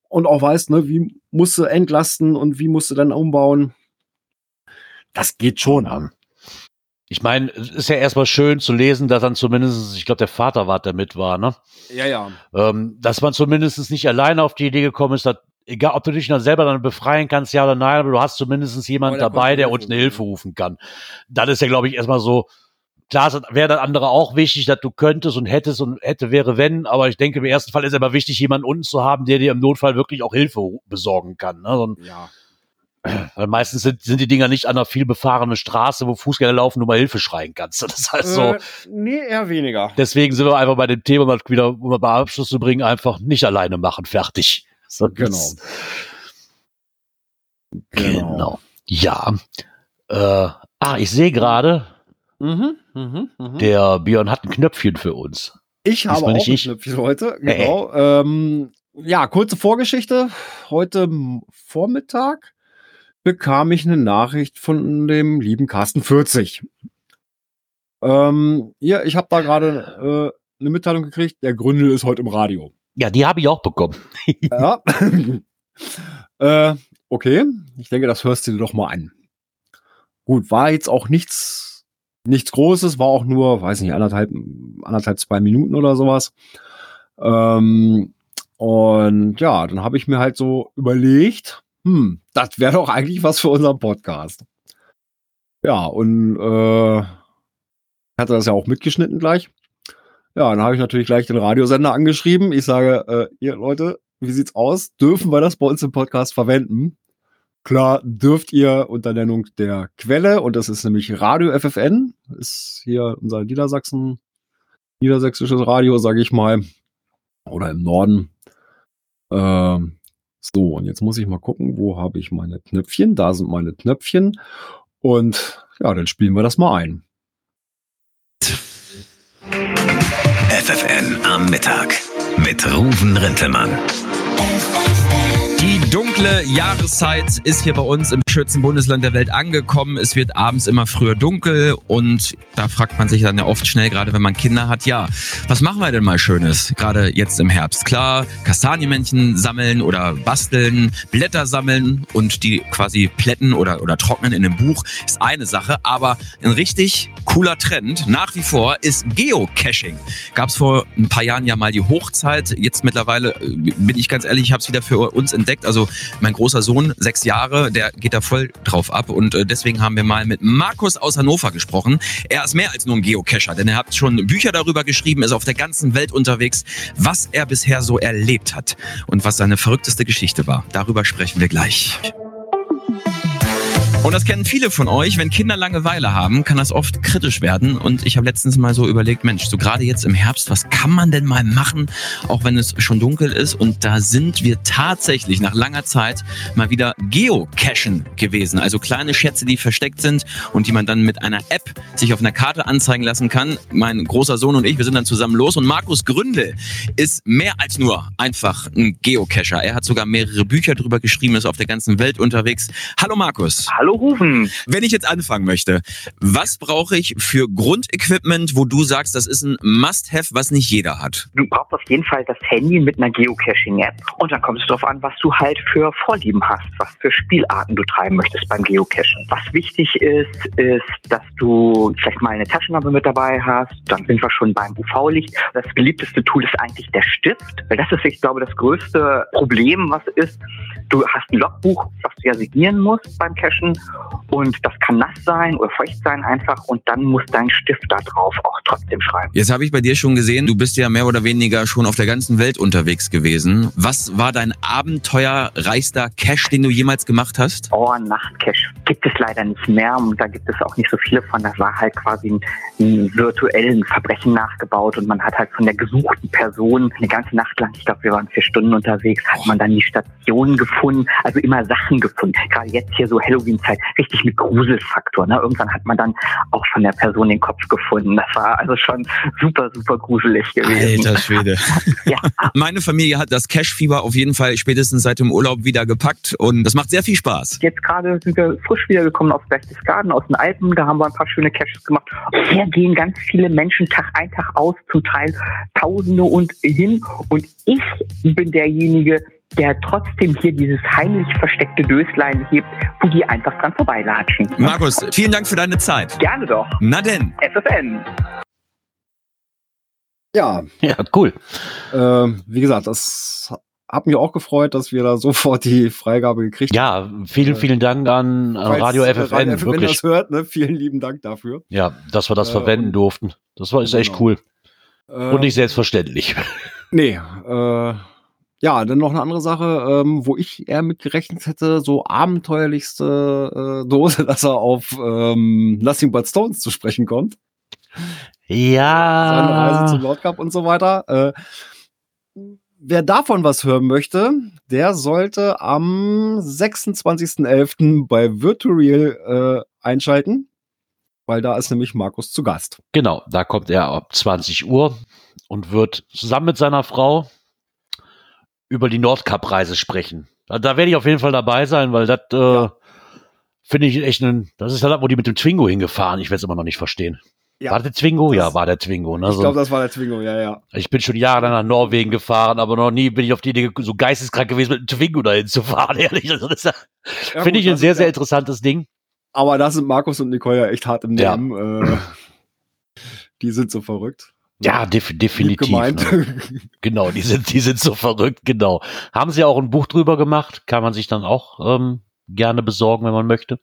Und auch weißt, ne, wie musst du entlasten und wie musst du dann umbauen. Das geht schon. Ja. Ich meine, es ist ja erstmal schön zu lesen, dass dann zumindest, ich glaube, der Vater war, der mit war, ne? Ja, ja. ähm, dass man zumindest nicht alleine auf die Idee gekommen ist, dass, egal ob du dich dann selber dann befreien kannst, ja oder nein, aber du hast zumindest jemanden der dabei, der uns eine. Hilfe rufen kann. Das ist ja, glaube ich, erstmal so, klar wäre das andere auch wichtig, dass du könntest und hättest und hätte, wäre, wenn, aber ich denke, im ersten Fall ist es aber wichtig, jemanden unten zu haben, der dir im Notfall wirklich auch Hilfe besorgen kann. Ne? Und, Ja. weil meistens sind, sind die Dinger nicht an einer viel befahrenen Straße, wo Fußgänger laufen, nur mal Hilfe schreien kannst. Das ist halt so. Äh, nee, eher weniger. Deswegen sind wir einfach bei dem Thema mal wieder, um mal bei Abschluss zu bringen, einfach nicht alleine machen, fertig. So, Genau. das- Genau. Ja. Äh, ah, ich sehe gerade, Mhm, mhm, mhm. der Björn hat ein Knöpfchen für uns. Ich habe auch nicht ein ich. Knöpfchen heute. Äh, äh. Genau. Ähm, ja, kurze Vorgeschichte. Heute Vormittag bekam ich eine Nachricht von dem lieben Carsten 40. Ähm, ja, ich habe da gerade äh, eine Mitteilung gekriegt. Der Gründel ist heute im Radio. Ja, die habe ich auch bekommen. Ja. äh, okay. Ich denke, das hörst du dir doch mal an. Gut, war jetzt auch nichts, nichts Großes, war auch nur, weiß nicht, anderthalb, anderthalb, zwei Minuten oder sowas. Ähm, und ja, dann habe ich mir halt so überlegt, hm, das wäre doch eigentlich was für unseren Podcast. Ja, und äh, hatte das ja auch mitgeschnitten gleich. Ja, dann habe ich natürlich gleich den Radiosender angeschrieben. Ich sage, äh, ihr Leute, wie sieht's aus? Dürfen wir das bei uns im Podcast verwenden? Klar, dürft ihr unter Nennung der Quelle, und das ist nämlich Radio FFN, ist hier unser Niedersachsen, niedersächsisches Radio, sage ich mal, oder im Norden. Ähm, so, und jetzt muss ich mal gucken, wo habe ich meine Knöpfchen? Da sind meine Knöpfchen. Und ja, dann spielen wir das mal ein. FFN am Mittag mit Ruven Rintelmann. Die dunkle Jahreszeit ist hier bei uns im schönsten Bundesland der Welt angekommen. Es wird abends immer früher dunkel und da fragt man sich dann ja oft schnell, gerade wenn man Kinder hat, ja, was machen wir denn mal Schönes, gerade jetzt im Herbst? Klar, Kastanienmännchen sammeln oder basteln, Blätter sammeln und die quasi plätten oder, oder trocknen in einem Buch ist eine Sache, aber ein richtig cooler Trend nach wie vor ist Geocaching. Gab es vor ein paar Jahren ja mal die Hochzeit. Jetzt mittlerweile, äh, bin ich ganz ehrlich, ich habe es wieder für uns entdeckt. Also mein großer Sohn, sechs Jahre, der geht da voll drauf ab. Und äh, deswegen haben wir mal mit Markus aus Hannover gesprochen. Er ist mehr als nur ein Geocacher, denn er hat schon Bücher darüber geschrieben, ist auf der ganzen Welt unterwegs, was er bisher so erlebt hat und was seine verrückteste Geschichte war. Darüber sprechen wir gleich. Und das kennen viele von euch. Wenn Kinder Langeweile haben, kann das oft kritisch werden. Und ich habe letztens mal so überlegt, Mensch, so gerade jetzt im Herbst, was kann man denn mal machen, auch wenn es schon dunkel ist? Und da sind wir tatsächlich nach langer Zeit mal wieder Geocachen gewesen. Also kleine Schätze, die versteckt sind und die man dann mit einer App sich auf einer Karte anzeigen lassen kann. Mein großer Sohn und ich, wir sind dann zusammen los. Und Markus Gründel ist mehr als nur einfach ein Geocacher. Er hat sogar mehrere Bücher drüber geschrieben, ist auf der ganzen Welt unterwegs. Hallo Markus. Hallo Rufen. Wenn ich jetzt anfangen möchte, was brauche ich für Grundequipment, wo du sagst, das ist ein Must-Have, was nicht jeder hat? Du brauchst auf jeden Fall das Handy mit einer Geocaching-App. Und dann kommt es darauf an, was du halt für Vorlieben hast, was für Spielarten du treiben möchtest beim Geocachen. Was wichtig ist, ist, dass du vielleicht mal eine Taschenlampe mit dabei hast. Dann sind wir schon beim UV-Licht. Das beliebteste Tool ist eigentlich der Stift, weil das ist, ich glaube, das größte Problem, was ist. Du hast ein Logbuch, was du ja signieren musst beim Cachen und das kann nass sein oder feucht sein einfach und dann muss dein Stift da drauf auch trotzdem schreiben. Jetzt habe ich bei dir schon gesehen, du bist ja mehr oder weniger schon auf der ganzen Welt unterwegs gewesen. Was war dein abenteuerreichster Cache, den du jemals gemacht hast? Oh, Nachtcache gibt es leider nicht mehr und da gibt es auch nicht so viele von. Das war halt quasi ein, ein virtuellen Verbrechen nachgebaut und man hat halt von der gesuchten Person eine ganze Nacht lang, ich glaube, wir waren vier Stunden unterwegs, hat man dann die Station gefunden, also immer Sachen gefunden. Gerade jetzt hier so Halloween-Zeit, richtig mit Gruselfaktor. Ne? Irgendwann hat man dann auch von der Person den Kopf gefunden. Das war also schon super, super gruselig gewesen. Alter Schwede. Ja, Meine Familie hat das Cash-Fieber auf jeden Fall spätestens seit dem Urlaub wieder gepackt und das macht sehr viel Spaß. Jetzt gerade sind wir frisch wiedergekommen aus Berchtesgaden, aus den Alpen. Da haben wir ein paar schöne Caches gemacht. Hier gehen ganz viele Menschen Tag ein, Tag aus, zum Teil Tausende und hin. Und ich bin derjenige, der trotzdem hier dieses heimlich versteckte Döslein hebt, wo die einfach dran vorbeilatschen. Markus, vielen Dank für deine Zeit. Gerne doch. Na denn. SFN. Ja, Ja, cool. ähm, wie gesagt, das hat mich auch gefreut, dass wir da sofort die Freigabe gekriegt Ja, vielen, vielen Dank an, an Falls, Radio äh, FFN. Radio FFN wirklich. das hört, ne? Vielen lieben Dank dafür. Ja, dass wir das Äh, verwenden durften. Das war ist echt Genau. cool. Ähm, Und nicht selbstverständlich. Nee, äh, ja, dann noch eine andere Sache, ähm, wo ich eher mit gerechnet hätte, so abenteuerlichste äh, Dose, dass er auf ähm, Nothing But Stones zu sprechen kommt. Seine Reise zum Ja. Lord Cup und so weiter. Äh, wer davon was hören möchte, der sollte am 26.11. bei Virtual äh, einschalten, weil da ist nämlich Markus zu Gast. Genau, da kommt er ab 20 Uhr und wird zusammen mit seiner Frau über die Nordkap-Reise sprechen. Da, da werde ich auf jeden Fall dabei sein, weil das äh, Ja. finde ich echt ein. Das ist halt, wo die mit dem Twingo hingefahren. Ich werde es immer noch nicht verstehen. Ja, war der Twingo? das- ja, war der Twingo. Ne? Ich glaube, das war der Twingo, ja, ja. ich bin schon jahrelang nach Norwegen gefahren, aber noch nie bin ich auf die Idee so geisteskrank gewesen, mit einem Twingo dahin zu fahren. Ehrlich, also das ja- finde ich ein sehr, ist sehr interessantes Ding. Aber da sind Markus und Nicole ja echt hart im. Nehmen. Äh, die sind so verrückt. Ja, def Lieb definitiv. Ne? Genau, die sind, die sind so verrückt, genau. Haben sie auch ein Buch drüber gemacht, kann man sich dann auch ähm, gerne besorgen, wenn man möchte.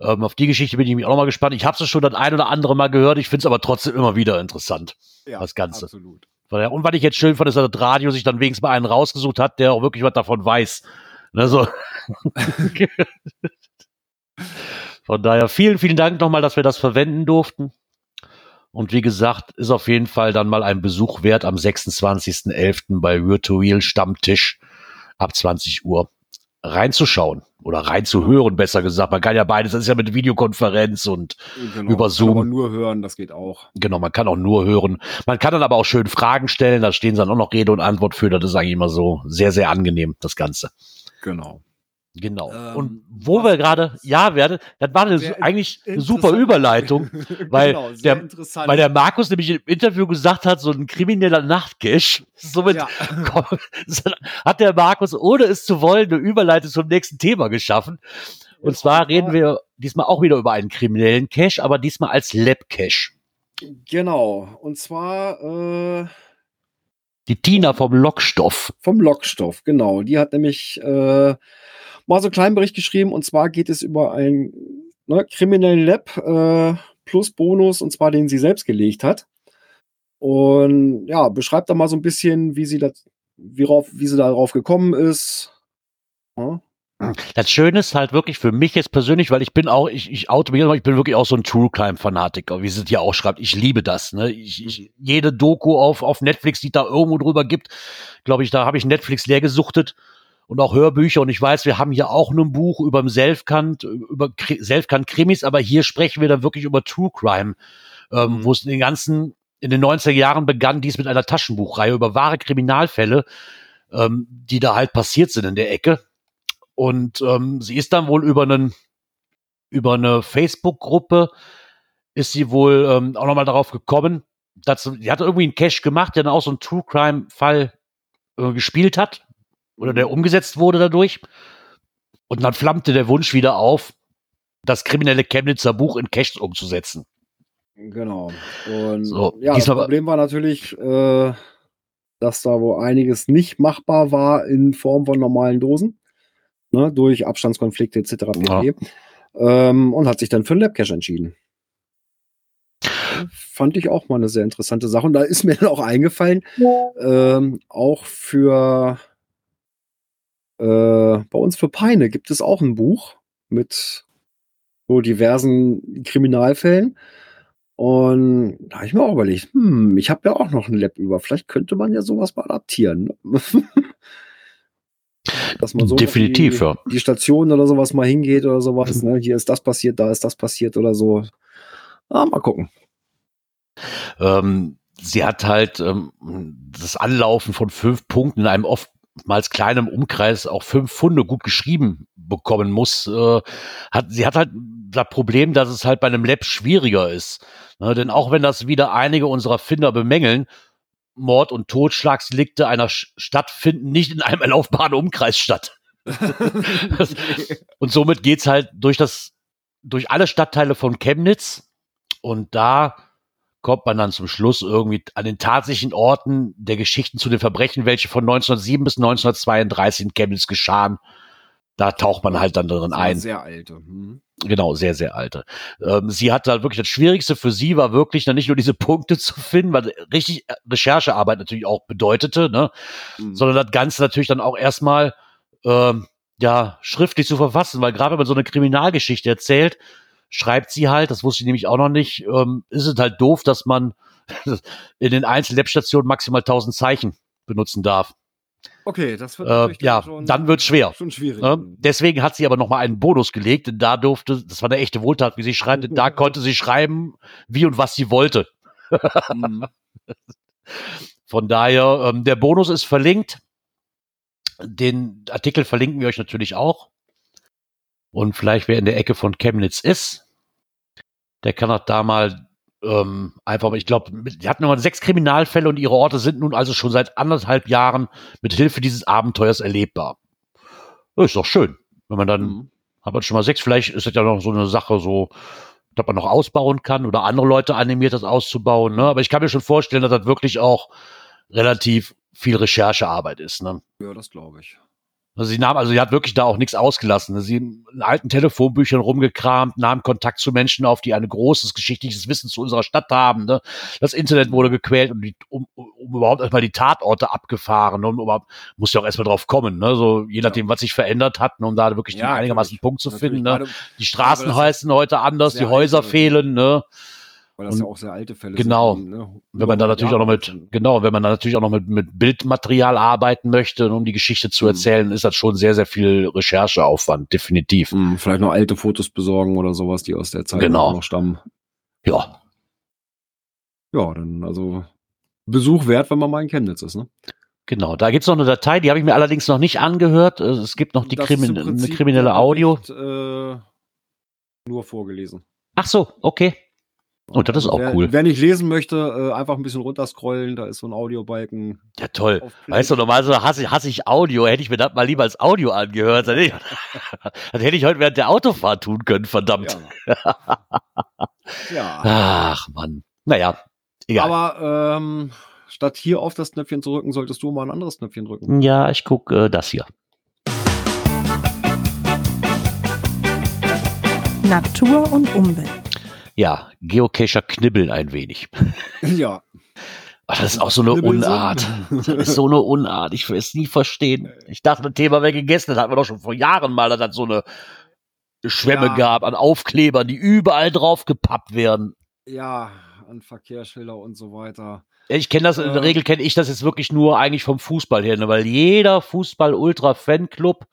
Ähm, auf die Geschichte bin ich mich auch noch mal gespannt. Ich habe es schon das ein oder andere Mal gehört, ich finde es aber trotzdem immer wieder interessant. ja, Das Ganze. Absolut. Und was ich jetzt schön fand, ist, dass das Radio sich dann wenigstens mal einen rausgesucht hat, der auch wirklich was davon weiß. Ne, so. Von daher vielen, vielen Dank nochmal, dass wir das verwenden durften. Und wie gesagt, ist auf jeden Fall dann mal ein Besuch wert am 26.11. bei Virtual Stammtisch ab 20 Uhr reinzuschauen oder reinzuhören, besser gesagt. Man kann ja beides, das ist ja mit Videokonferenz und Genau. Über Kann Zoom. Aber nur hören, das geht auch. Genau, man kann auch nur hören. Man kann dann aber auch schön Fragen stellen, da stehen dann auch noch Rede und Antwort für. Das ist eigentlich immer so sehr, sehr angenehm, das Ganze. Genau. Genau. Ähm, und wo wir gerade, ja, werde, das war eine, eigentlich eine super. Überleitung, weil genau, der- weil der Markus nämlich im Interview gesagt hat, so ein krimineller Nachtcash. Somit ja. hat der Markus, ohne es zu wollen, eine Überleitung zum nächsten Thema geschaffen. Und Genau, zwar reden wir diesmal auch wieder über einen kriminellen Cash, aber diesmal als Lab-Cash. Genau. Und zwar äh, Die Tina vom Lockstoff. vom Lockstoff, genau. Die hat nämlich äh, mal so einen kleinen Bericht geschrieben. Und zwar geht es über einen ne, kriminellen Lab äh, plus Bonus, und zwar den sie selbst gelegt hat. Und ja, beschreibt da mal so ein bisschen, wie sie das, wie, rauf, wie sie darauf gekommen ist. Ja. Das Schöne ist halt wirklich für mich jetzt persönlich, weil ich bin auch, ich, ich oute mich ich bin wirklich auch so ein True Crime Fanatiker, wie sie es hier auch schreibt. Ich liebe das. Ne? Ich, ich, jede Doku auf, auf Netflix, die da irgendwo drüber gibt, glaube ich, da habe ich Netflix leer gesuchtet und auch Hörbücher. Und ich weiß, wir haben hier auch ein Buch über Selfkant, über Kri- Selfkant-Krimis, aber hier sprechen wir dann wirklich über True Crime, ähm, Mhm. wo es in den ganzen, in den 90er Jahren begann, dies mit einer Taschenbuchreihe über wahre Kriminalfälle, ähm, die da halt passiert sind in der Ecke. Und ähm, sie ist dann wohl über einen über eine Facebook-Gruppe ist sie wohl ähm, auch nochmal darauf gekommen, dass sie, die hat irgendwie einen Cache gemacht, der dann auch so einen True Crime-Fall äh, gespielt hat oder der umgesetzt wurde dadurch. Und dann flammte der Wunsch wieder auf, das kriminelle Chemnitzer Buch in Caches umzusetzen. Genau. Und So, ja, das Problem war natürlich, äh, dass da wo einiges nicht machbar war in Form von normalen Dosen, ne, durch Abstandskonflikte etc. pp. Ähm, und hat sich dann für einen Labcache entschieden. Fand ich auch mal eine sehr interessante Sache. Und da ist mir dann auch eingefallen, ähm, auch für bei uns für Peine gibt es auch ein Buch mit so diversen Kriminalfällen. Und da habe ich mir auch überlegt, hm, ich habe ja auch noch ein Lab über. Vielleicht könnte man ja sowas mal adaptieren. Ne? Dass man so Definitiv, die, ja. die Station oder sowas mal hingeht oder sowas. Ne? Hier ist das passiert, da ist das passiert oder so. Ah, mal gucken. Ähm, sie hat halt ähm, das Anlaufen von fünf Punkten in einem oftmals kleinen Umkreis auch fünf Funde gut geschrieben bekommen muss. Äh, hat, sie hat halt das Problem, dass es halt bei einem Lab schwieriger ist. Ne, denn auch wenn das wieder einige unserer Finder bemängeln, Mord- und Totschlagsdelikte einer Stadt finden nicht in einem erlaufbaren Umkreis statt. Und somit geht's halt durch das, durch alle Stadtteile von Chemnitz und da kommt man dann zum Schluss irgendwie an den tatsächlichen Orten der Geschichten zu den Verbrechen, welche von 1907 bis 1932 in Chemnitz geschahen. Da taucht man halt dann drin ein. Sehr alte. Hm. Genau, sehr, sehr alte. Ähm, sie hat halt wirklich das Schwierigste für sie war wirklich dann nicht nur diese Punkte zu finden, weil richtig äh, Recherchearbeit natürlich auch bedeutete, ne? Hm. sondern das Ganze natürlich dann auch erstmal ähm, ja schriftlich zu verfassen, weil gerade wenn man so eine Kriminalgeschichte erzählt, schreibt sie halt, das wusste ich nämlich auch noch nicht, ähm, ist es halt doof, dass man in den einzelnen Labstationen maximal 1000 Zeichen benutzen darf. Okay, das wird Äh, ja, schon, dann wird's schwer. Schon schwierig. Ne? Deswegen hat sie aber noch mal einen Bonus gelegt, denn da durfte, das war eine echte Wohltat, wie sie schreibt, denn da konnte sie schreiben, wie und was sie wollte. Hm. Von daher, ähm, der Bonus ist verlinkt. Den Artikel verlinken wir euch natürlich auch. Und vielleicht, wer in der Ecke von Chemnitz ist, der kann auch da mal ähm, einfach, ich glaube, die hatten nochmal sechs Kriminalfälle und ihre Orte sind nun also schon seit anderthalb Jahren mit Hilfe dieses Abenteuers erlebbar. Ja, ist doch schön, wenn man dann Hm. hat man schon mal sechs. Vielleicht ist das ja noch so eine Sache, so, dass man noch ausbauen kann oder andere Leute animiert, das auszubauen. Ne? Aber ich kann mir schon vorstellen, dass das wirklich auch relativ viel Recherchearbeit ist. Ne? Ja, das glaube ich. Also sie nahm, also sie hat wirklich da auch nichts ausgelassen. Sie in alten Telefonbüchern rumgekramt, nahm Kontakt zu Menschen auf, die ein großes geschichtliches Wissen zu unserer Stadt haben. Ne? Das Internet wurde gequält, um, die, um, um überhaupt erstmal die Tatorte abgefahren. Ne? Und überhaupt, muss ja auch erstmal drauf kommen, ne? So je nachdem, was sich verändert hat, ne? um da wirklich Ja, den einigermaßen. Punkt zu finden. Ne? Die Straßen heißen heute anders, die Häuser fehlen, ne? Weil das Und- ja auch sehr alte Fälle Genau. sind. ne? Wenn man da natürlich auch noch mit, genau, wenn man da natürlich auch noch mit, mit Bildmaterial arbeiten möchte, um die Geschichte zu Mhm. erzählen, ist das schon sehr, sehr viel Rechercheaufwand, definitiv. sind. Hm, vielleicht noch alte Fotos besorgen oder sowas, die aus der Zeit Genau. noch stammen. Ja, Ja, dann also Besuch wert, wenn man mal in Chemnitz ist, ne? genau. Da gibt's noch eine Datei, die habe ich mir allerdings noch nicht angehört. Es gibt noch die Krimin kriminelle Audio. Bericht, äh, nur vorgelesen. Ach so, okay. Oh, das ist auch wer, cool. Wer nicht lesen möchte, äh, einfach ein bisschen runterscrollen, da ist so ein Audiobalken. Ja, toll. Weißt du, normalerweise hasse ich, hasse ich Audio. Hätte ich mir das mal lieber als Audio angehört. Dann hätte ich, das hätte ich heute während der Autofahrt tun können, verdammt. Ja. ja. Ach, Mann. Naja, egal. Aber ähm, statt hier auf das Knöpfchen zu drücken, solltest du mal ein anderes Knöpfchen drücken. ja, ich gucke äh, das hier. Natur und Umwelt. Ja, Geocacher knibbeln ein wenig. ja. Ach, das ist auch so eine? Unart. Das ist so eine Unart. Ich will es nie verstehen. Ich dachte, das Thema wäre gegessen. Das hatten wir doch schon vor Jahren mal, dass das so eine Schwämme Ja. gab an Aufklebern, die überall drauf gepappt werden. Ja, an Verkehrsschilder und so weiter. Ich kenne das, in der Ja. Regel kenne ich das jetzt wirklich nur eigentlich vom Fußball her, ne? weil jeder Fußball-Ultra-Fanclub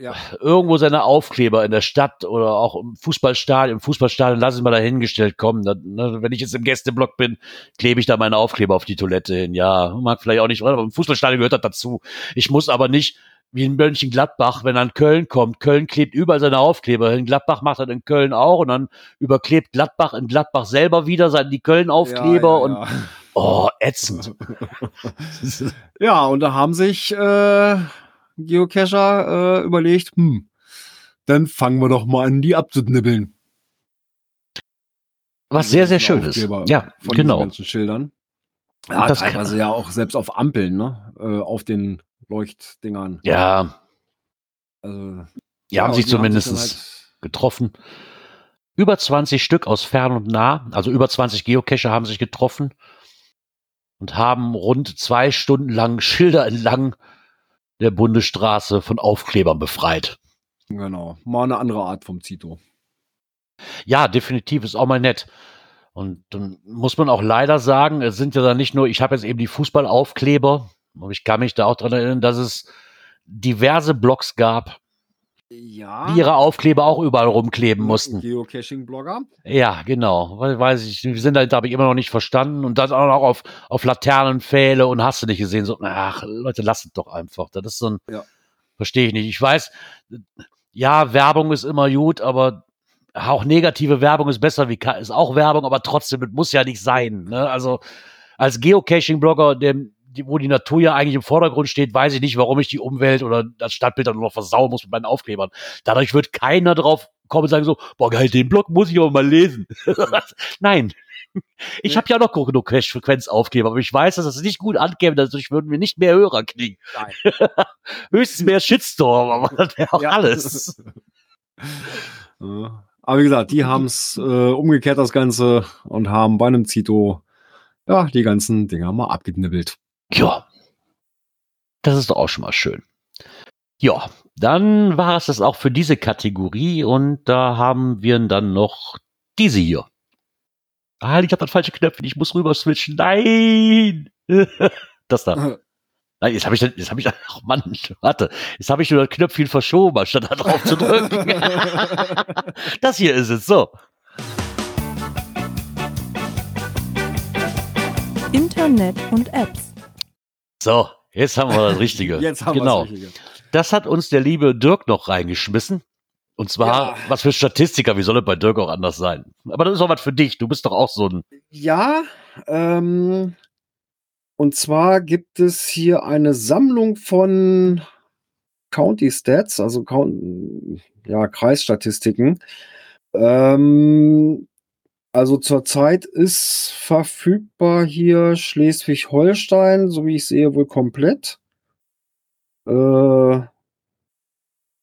Ja. irgendwo seine Aufkleber in der Stadt oder auch im Fußballstadion, im Fußballstadion lasse ich mal dahingestellt kommen. Dann, ne, wenn ich jetzt im Gästeblock bin, klebe ich da meine Aufkleber auf die Toilette hin. Ja, mag vielleicht auch nicht, aber im Fußballstadion gehört das dazu. Ich muss aber nicht wie in Mönchengladbach, wenn dann Köln kommt. Köln klebt überall seine Aufkleber hin. Gladbach macht das in Köln auch und dann überklebt Gladbach in Gladbach selber wieder seine, die Köln-Aufkleber und ja, oh, ätzend. ja. ja, und da haben sich äh, Geocacher äh, überlegt, hm, dann fangen wir doch mal an, die abzunibbeln. Was sehr, sehr schön ist. Ja, von genau. ganzen Schildern. Ja, Das teilweise ja auch selbst auf Ampeln, ne? Äh, auf den Leuchtdingern. Ja, Also, die haben sich zumindest halt- getroffen. Über 20 Stück aus fern und nah, also über 20 Geocacher haben sich getroffen und haben rund zwei Stunden lang Schilder entlang der Bundesstraße von Aufklebern befreit. Genau. Mal eine andere Art vom Zito. Ja, definitiv ist auch mal nett. Und dann muss man auch leider sagen, es sind ja dann nicht nur, ich habe jetzt eben die Fußballaufkleber, aber ich kann mich da auch dran erinnern, dass es diverse Blogs gab, Ja. die ihre Aufkleber auch überall rumkleben mussten. Geocaching-Blogger. Ja, genau. We- Weiß ich. Wir sind da, habe ich immer noch nicht verstanden. Und das auch noch auf, auf Laternenpfähle und hast du nicht gesehen. So, ach, Leute, lasst es doch einfach. Das ist so ein, Ja. verstehe ich nicht. Ich weiß, ja, Werbung ist immer gut, aber auch negative Werbung ist besser wie, ist auch Werbung, aber trotzdem, das muss ja nicht sein. Ne? Also, als Geocaching-Blogger, dem, die, wo die Natur ja eigentlich im Vordergrund steht, weiß ich nicht, warum ich die Umwelt oder das Stadtbild dann nur noch versauen muss mit meinen Aufklebern. Dadurch wird keiner drauf kommen und sagen so, boah geil, den Blog muss ich aber mal lesen. Nein. Ich habe ja noch genug Cache-Frequenz-Aufkleber, aber ich weiß, dass das nicht gut ankäme, dadurch würden wir nicht mehr Hörer kriegen. Nein. Höchstens mehr Shitstorm, aber das wäre auch Ja. alles. Aber wie gesagt, die haben es äh, umgekehrt, das Ganze, und haben bei einem Zito ja, die ganzen Dinger mal abgeknibbelt. Ja. Das ist doch auch schon mal schön. Ja, dann war es das auch für diese Kategorie und da haben wir dann noch diese hier. Ah, ich habe das falsche Knöpfchen, ich muss rüber switchen. Nein! Das da. Nein, jetzt habe ich, das- jetzt habe ich, ach Mann, warte, jetzt habe ich nur das Knöpfchen verschoben, anstatt da drauf zu drücken. das hier ist es, so. Internet und Apps. So, jetzt haben wir das Richtige. Jetzt haben genau. wir das Richtige. Das hat uns der liebe Dirk noch reingeschmissen. Und zwar, Ja. was für Statistiker, wie soll es bei Dirk auch anders sein? Aber das ist auch was für dich. Du bist doch auch so ein. Ja, ähm, und zwar gibt es hier eine Sammlung von County Stats, also Count, ja, Kreisstatistiken. Ähm, also zurzeit ist verfügbar hier Schleswig-Holstein, so wie ich sehe, wohl komplett. Äh,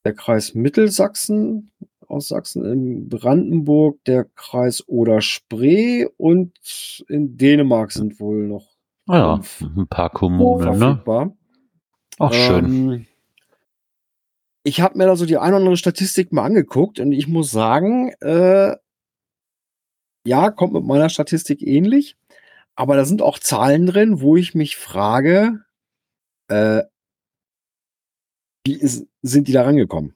der Kreis Mittelsachsen aus Sachsen, in Brandenburg der Kreis Oder-Spree und in Dänemark sind wohl noch Ja, Fünf. ein paar Kommunen, ne? verfügbar. Auch schön. Ähm, ich habe mir da so die eine oder andere Statistik mal angeguckt und ich muss sagen, äh, ja, kommt mit meiner Statistik ähnlich, aber da sind auch Zahlen drin, wo ich mich frage, äh, wie ist, sind die da rangekommen?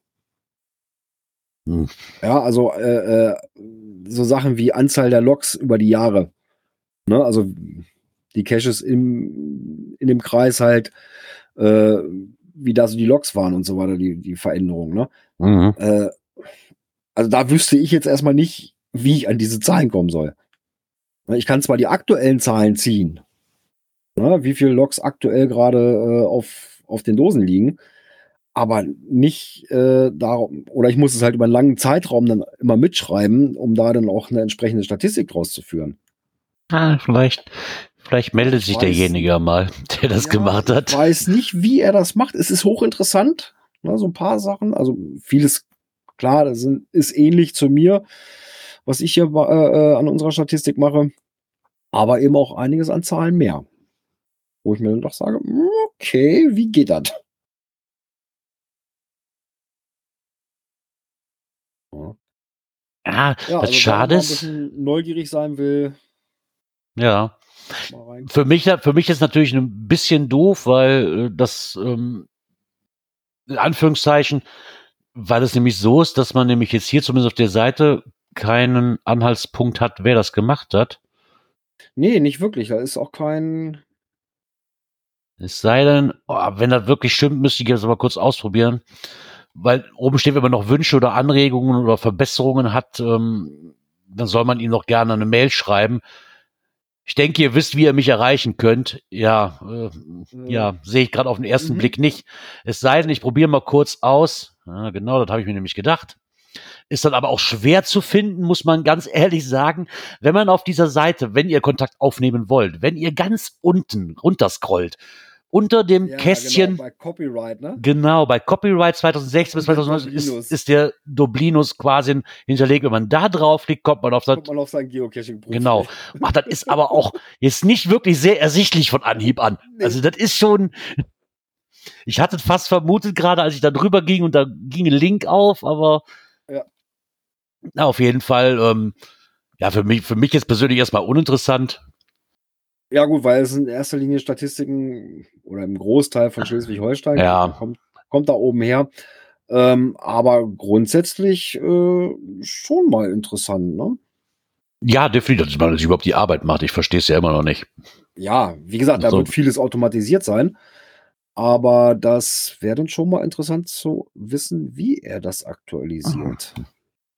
Hm. Ja, also äh, äh, so Sachen wie Anzahl der Loks über die Jahre. Ne? Also die Caches im, in dem Kreis halt, äh, wie da so die Loks waren und so weiter, die, die Veränderungen. Ne? Mhm. Äh, also da wüsste ich jetzt erstmal nicht, wie ich an diese Zahlen kommen soll. Ich kann zwar die aktuellen Zahlen ziehen, wie viele Loks aktuell gerade äh, auf, auf den Dosen liegen, aber nicht äh, darum, oder ich muss es halt über einen langen Zeitraum dann immer mitschreiben, um da dann auch eine entsprechende Statistik draus zu führen. Ah, vielleicht, vielleicht meldet sich weiß- derjenige mal, der das Ja, gemacht hat. Ich weiß nicht, wie er das macht. Es ist hochinteressant, ne, so ein paar Sachen. Also vieles, klar, das sind, ist ähnlich zu mir, was ich hier äh, äh, an unserer Statistik mache. Aber eben auch einiges an Zahlen mehr. Wo ich mir dann doch sage, okay, wie geht das? Ah, Ja, das also Schade ist, neugierig sein will, ja. Für mich, für mich ist natürlich ein bisschen doof, weil äh, das, ähm, in Anführungszeichen, weil es nämlich so ist, dass man nämlich jetzt hier zumindest auf der Seite keinen Anhaltspunkt hat, wer das gemacht hat. Nee, nicht wirklich. Da ist auch kein. Es sei denn, oh, wenn das wirklich stimmt, müsste ich jetzt mal kurz ausprobieren. Weil oben steht, wenn man noch Wünsche oder Anregungen oder Verbesserungen hat, ähm, dann soll man ihm noch gerne eine Mail schreiben. Ich denke, ihr wisst, wie ihr mich erreichen könnt. Ja, äh, ja, sehe ich gerade auf den ersten Mhm. Blick nicht. Es sei denn, ich probiere mal kurz aus. Ja, genau, das habe ich mir nämlich gedacht. Ist dann aber auch schwer zu finden, muss man ganz ehrlich sagen. Wenn man auf dieser Seite, wenn ihr Kontakt aufnehmen wollt, wenn ihr ganz unten runterscrollt, unter dem Kästchen, Genau, bei Copyright, ne? Genau, bei Copyright 2016 bis Und der 2019 ist, ist der Doblinus quasi hinterlegt. Wenn man da draufklickt, kommt man auf. Kommt man auf sein Geocaching-Profil. Genau. Ach, das ist aber auch jetzt nicht wirklich sehr ersichtlich von Anhieb an. Nee. Also das ist schon. Ich hatte fast vermutet, gerade als ich da drüber ging und da ging ein Link auf, aber Ja. na, auf jeden Fall, ähm, ja, für mich, für mich jetzt persönlich erstmal uninteressant. Ja, gut, weil es in erster Linie Statistiken oder im Großteil von Schleswig-Holstein Ja. kommt, kommt da oben her. Ähm, aber grundsätzlich äh, schon mal interessant, ne? Ja, definitiv, dass man sich überhaupt die Arbeit macht. Ich verstehe es ja immer noch nicht. Ja, wie gesagt, da So. wird vieles automatisiert sein. Aber das wäre dann schon mal interessant zu wissen, wie er das aktualisiert.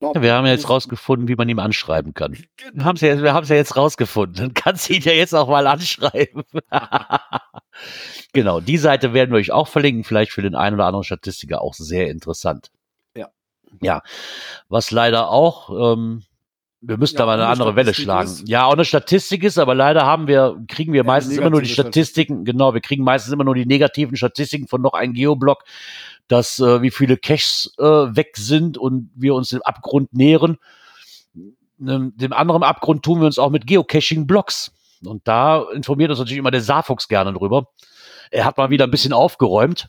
Ja, wir haben ja jetzt rausgefunden, wie man ihm anschreiben kann. Wir haben es ja, ja jetzt rausgefunden. Dann kannst du ihn ja jetzt auch mal anschreiben. genau, die Seite werden wir euch auch verlinken. Vielleicht für den einen oder anderen Statistiker auch sehr interessant. Ja. Ja, was leider auch, ähm, wir müssen Ja, da mal auch eine eine andere Welle Statistik schlagen. ist. Ja, auch eine Statistik ist, aber leider haben wir, kriegen wir Ja, meistens immer nur die Statistiken, genau, wir kriegen meistens immer nur die negativen Statistiken von noch einem Geoblock, dass äh, wie viele Caches äh, weg sind und wir uns dem Abgrund nähern. Ähm, Dem anderen Abgrund tun wir uns auch mit Geocaching-Blocks. Und da informiert uns natürlich immer der Saarfuchs gerne drüber. Er hat mal wieder ein bisschen aufgeräumt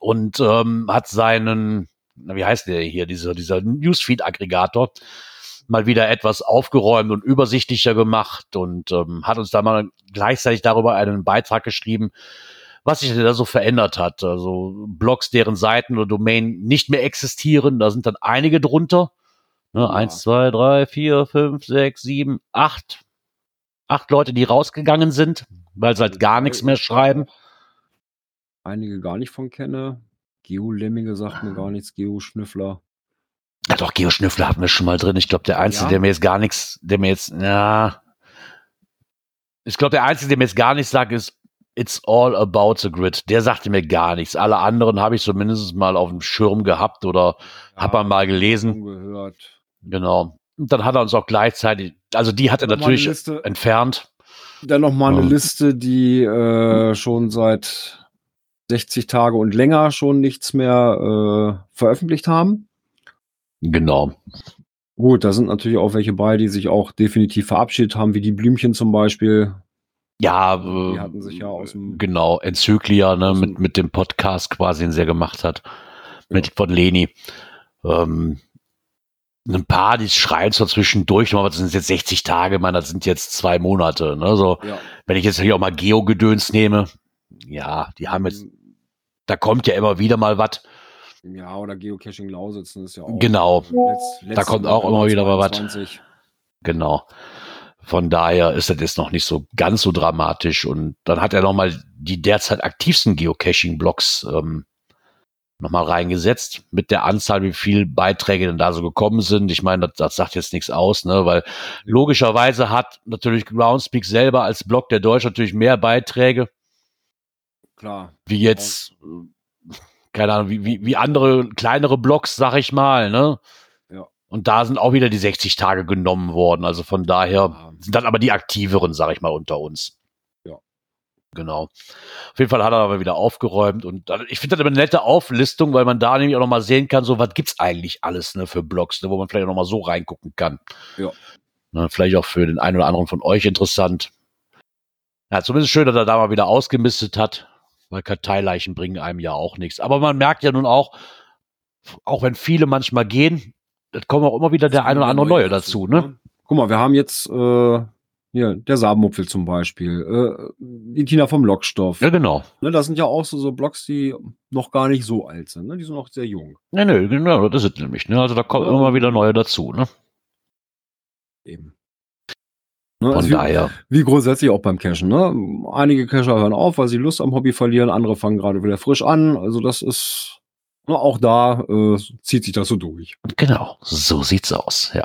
und ähm, hat seinen, na, wie heißt der hier, dieser, dieser Newsfeed-Aggregator, mal wieder etwas aufgeräumt und übersichtlicher gemacht und ähm, hat uns da mal gleichzeitig darüber einen Beitrag geschrieben, was sich da so verändert hat. Also Blogs, deren Seiten oder Domain nicht mehr existieren, da sind dann einige drunter. Ne, Ja. Eins, zwei, drei, vier, fünf, sechs, sieben, acht. Acht Leute, die rausgegangen sind, weil sie halt gar nichts mehr schreiben. Einige gar nicht von kenne. Geo-Lemminge sagt mir gar nichts, Geo-Schnüffler. Ja, doch, Geo Schnüffler hatten wir schon mal drin. Ich glaube, der Einzige, Ja? der mir jetzt gar nichts, der mir jetzt, ja. Ich glaube, der Einzige, der mir jetzt gar nichts sagt, ist It's all about the grid. Der sagte mir gar nichts. Alle anderen habe ich zumindest mal auf dem Schirm gehabt oder hab man mal gelesen. Gehört. Genau. Und dann hat er uns auch gleichzeitig, also die hat er natürlich entfernt. Dann noch mal eine Ja. Liste, die äh, schon seit 60 Tage und länger schon nichts mehr äh, veröffentlicht haben. Genau. Gut, da sind natürlich auch welche bei, die sich auch definitiv verabschiedet haben, wie die Blümchen zum Beispiel. Ja, Die äh, hatten sich ja aus dem- genau, Enzyklia, ne, mit, mit dem Podcast quasi, den sie gemacht hat. Mit von Leni. Ähm, ein paar, die schreien zwar zwischendurch, aber das sind jetzt 60 Tage, man, das sind jetzt zwei Monate. Ne? So, Ja. wenn ich jetzt hier auch mal Geo-Gedöns nehme, ja, die haben jetzt, da kommt ja immer wieder mal was. Ja, oder Geocaching Lausitzen ist ja auch. Genau. Letz- Da kommt auch immer wieder mal was. 22. Genau. Von daher ist das jetzt noch nicht so ganz so dramatisch. Und dann hat er nochmal die derzeit aktivsten Geocaching-Blogs ähm, nochmal reingesetzt mit der Anzahl, wie viel Beiträge denn da so gekommen sind. Ich meine, das, das sagt jetzt nichts aus, ne? weil logischerweise hat natürlich Groundspeak selber als Blog der Deutsch natürlich mehr Beiträge, Klar. wie jetzt, keine Ahnung, wie, wie, wie andere kleinere Blogs, sag ich mal, ne? Ja. Und da sind auch wieder die 60 Tage genommen worden. Also von daher sind dann aber die aktiveren, sag ich mal, unter uns. Ja. Genau. Auf jeden Fall hat er aber wieder aufgeräumt und ich finde das immer eine nette Auflistung, weil man da nämlich auch nochmal sehen kann, so was gibt's eigentlich alles ne, für Blogs, ne, wo man vielleicht auch nochmal so reingucken kann. Ja. Ne, vielleicht auch für den einen oder anderen von euch interessant. Ja, zumindest schön, dass er da mal wieder ausgemistet hat, weil Karteileichen bringen einem ja auch nichts. Aber man merkt ja nun auch, auch wenn viele manchmal gehen, es kommen auch immer wieder der ein oder andere neue dazu, ne? Guck mal, wir haben jetzt äh, hier der Samenmupfel zum Beispiel, äh, die Tina vom Lockstoff. Ja, genau. Ne, das sind ja auch so, so Blogs, die noch gar nicht so alt sind. Ne? Die sind noch sehr jung. Nee, nee, genau, das ist nämlich. Ne? Also da kommen Ja. immer wieder neue dazu. Ne? Eben. Ne? Von Also wie, daher, wie grundsätzlich auch beim Cashen. Ne? Einige Cacher hören auf, weil sie Lust am Hobby verlieren, andere fangen gerade wieder frisch an. Also das ist ne, auch da äh, zieht sich das so durch. genau, so sieht's aus, ja.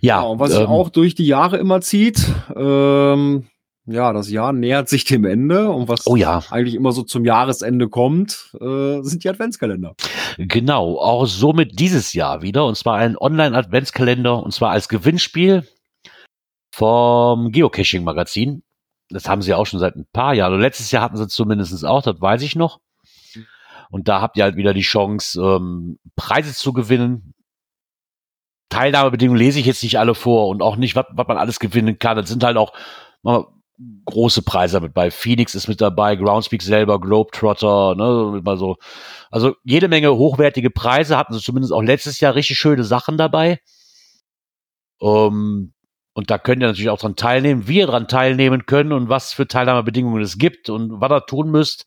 Ja, und was sich ähm, auch durch die Jahre immer zieht, ähm, ja, das Jahr nähert sich dem Ende und was Oh ja. eigentlich immer so zum Jahresende kommt, äh, sind die Adventskalender. Genau, auch somit dieses Jahr wieder. Und zwar ein Online-Adventskalender und zwar als Gewinnspiel vom Geocaching-Magazin. Das haben sie auch schon seit ein paar Jahren. Und letztes Jahr hatten sie zumindest auch, das weiß ich noch. Und da habt ihr halt wieder die Chance, ähm, Preise zu gewinnen. Teilnahmebedingungen lese ich jetzt nicht alle vor und auch nicht, was, man alles gewinnen kann. Das sind halt auch mal große Preise mit bei. Phoenix ist mit dabei, Groundspeak selber, Globetrotter, ne, mal so. Also jede Menge hochwertige Preise hatten sie zumindest auch letztes Jahr richtig schöne Sachen dabei. Ähm, und da könnt ihr natürlich auch dran teilnehmen, wie ihr dran teilnehmen könnt und was für Teilnahmebedingungen es gibt und was ihr tun müsst.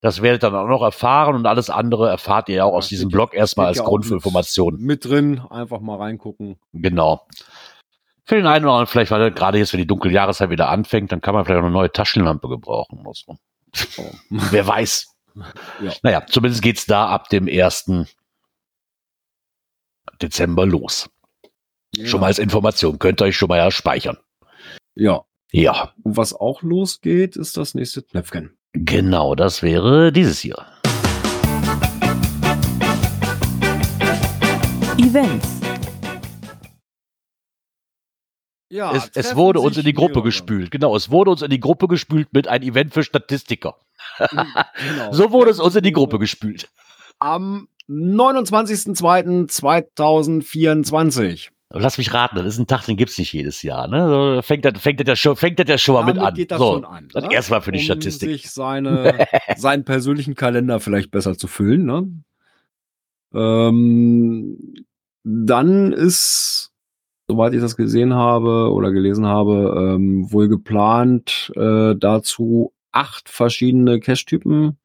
Das werdet ihr dann auch noch erfahren und alles andere erfahrt ihr ja auch aus Ja, diesem Blog erstmal als ja auch Grund für mit- Informationen. Mit drin, einfach mal reingucken. Genau. Für den einen oder anderen vielleicht, weil gerade jetzt, wenn die dunkle Jahreszeit wieder anfängt, dann kann man vielleicht auch eine neue Taschenlampe gebrauchen. Oder so. Wer weiß. Ja. Naja, zumindest geht's da ab dem 1. Dezember los. Schon mal als Information. Könnt ihr euch schon mal ja speichern. Ja. Ja, Und was auch losgeht, ist das nächste Knöpfchen. genau, das wäre dieses hier. Events. Ja, es, es wurde uns in die Gruppe gespült. Genau, es wurde uns in die Gruppe gespült mit einem Event für Statistiker. Genau. So wurde es uns in die Gruppe gespült. Am 29.02.2024. Lass mich raten, das ist ein Tag, den gibt's nicht jedes Jahr. Ne? Fängt das, fängt das ja schon, fängt das schon mal mit an. geht das so, schon an. ne? erstmal für die um Statistik. sich seine, seinen persönlichen Kalender vielleicht besser zu füllen. Ne? Ähm, dann ist, soweit ich das gesehen habe oder gelesen habe, ähm, wohl geplant, äh, dazu acht verschiedene Cache-Typen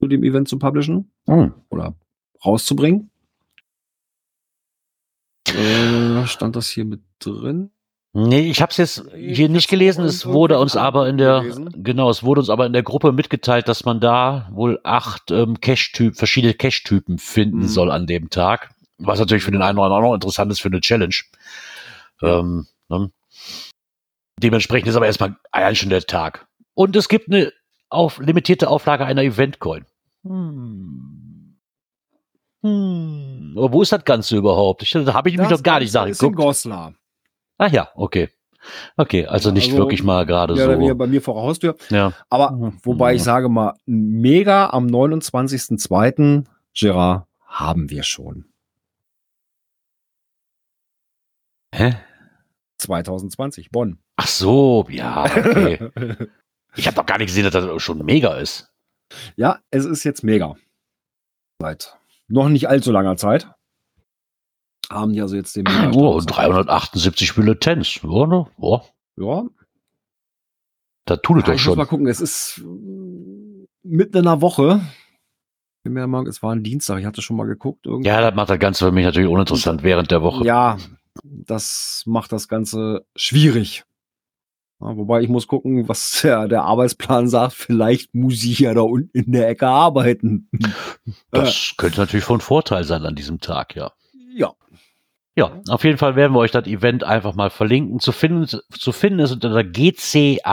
zu dem Event zu publishen Hm. oder rauszubringen. Äh, stand das hier mit drin? Nee, ich habe es jetzt hier nicht gelesen. Es wurde uns aber in der genau, es wurde uns aber in der Gruppe mitgeteilt, dass man da wohl acht ähm, Cache-Typen, verschiedene Cache-Typen finden Mhm. soll an dem Tag. Was natürlich für den einen oder anderen auch noch interessant ist für eine Challenge. Ähm, ne? Dementsprechend ist aber erstmal allein schon der Tag. Und es gibt eine auf, limitierte Auflage einer Eventcoin. Hm. Hm. Aber wo ist das Ganze überhaupt? Ich, da habe ich mich Das noch gar nicht Ganze ist in. Goslar. Ah ja, okay. Okay, also Ja, nicht also, wirklich mal gerade Ja, so. bei mir vor der Haustür. Ja. Aber Mhm. wobei ich Mhm. sage mal, mega am 29.02. Gerard haben wir schon. Hä? 2020, Bonn. Ach so, ja, okay. ich habe doch gar nicht gesehen, dass das schon mega ist. ja, es ist jetzt mega. Seit noch nicht allzu langer Zeit. Haben die also jetzt den Oh, 378 Bulletins. Ja, ne? oh, Ja, da tut es ja doch ich muss mal schon. gucken, es ist mm, mitten in einer Woche. Bin mir mal, es war ein Dienstag, ich hatte schon mal geguckt. irgendwie. Ja, das macht das Ganze für mich natürlich uninteressant während der Woche. Ja, das macht das Ganze schwierig. Ja, wobei ich muss gucken, was der, der Arbeitsplan sagt. Vielleicht muss ich ja da unten in der Ecke arbeiten. Das könnte natürlich von Vorteil sein an diesem Tag, ja. ja. Ja, auf jeden Fall werden wir euch das Event einfach mal verlinken. Zu finden, zu finden ist unter GCADWK.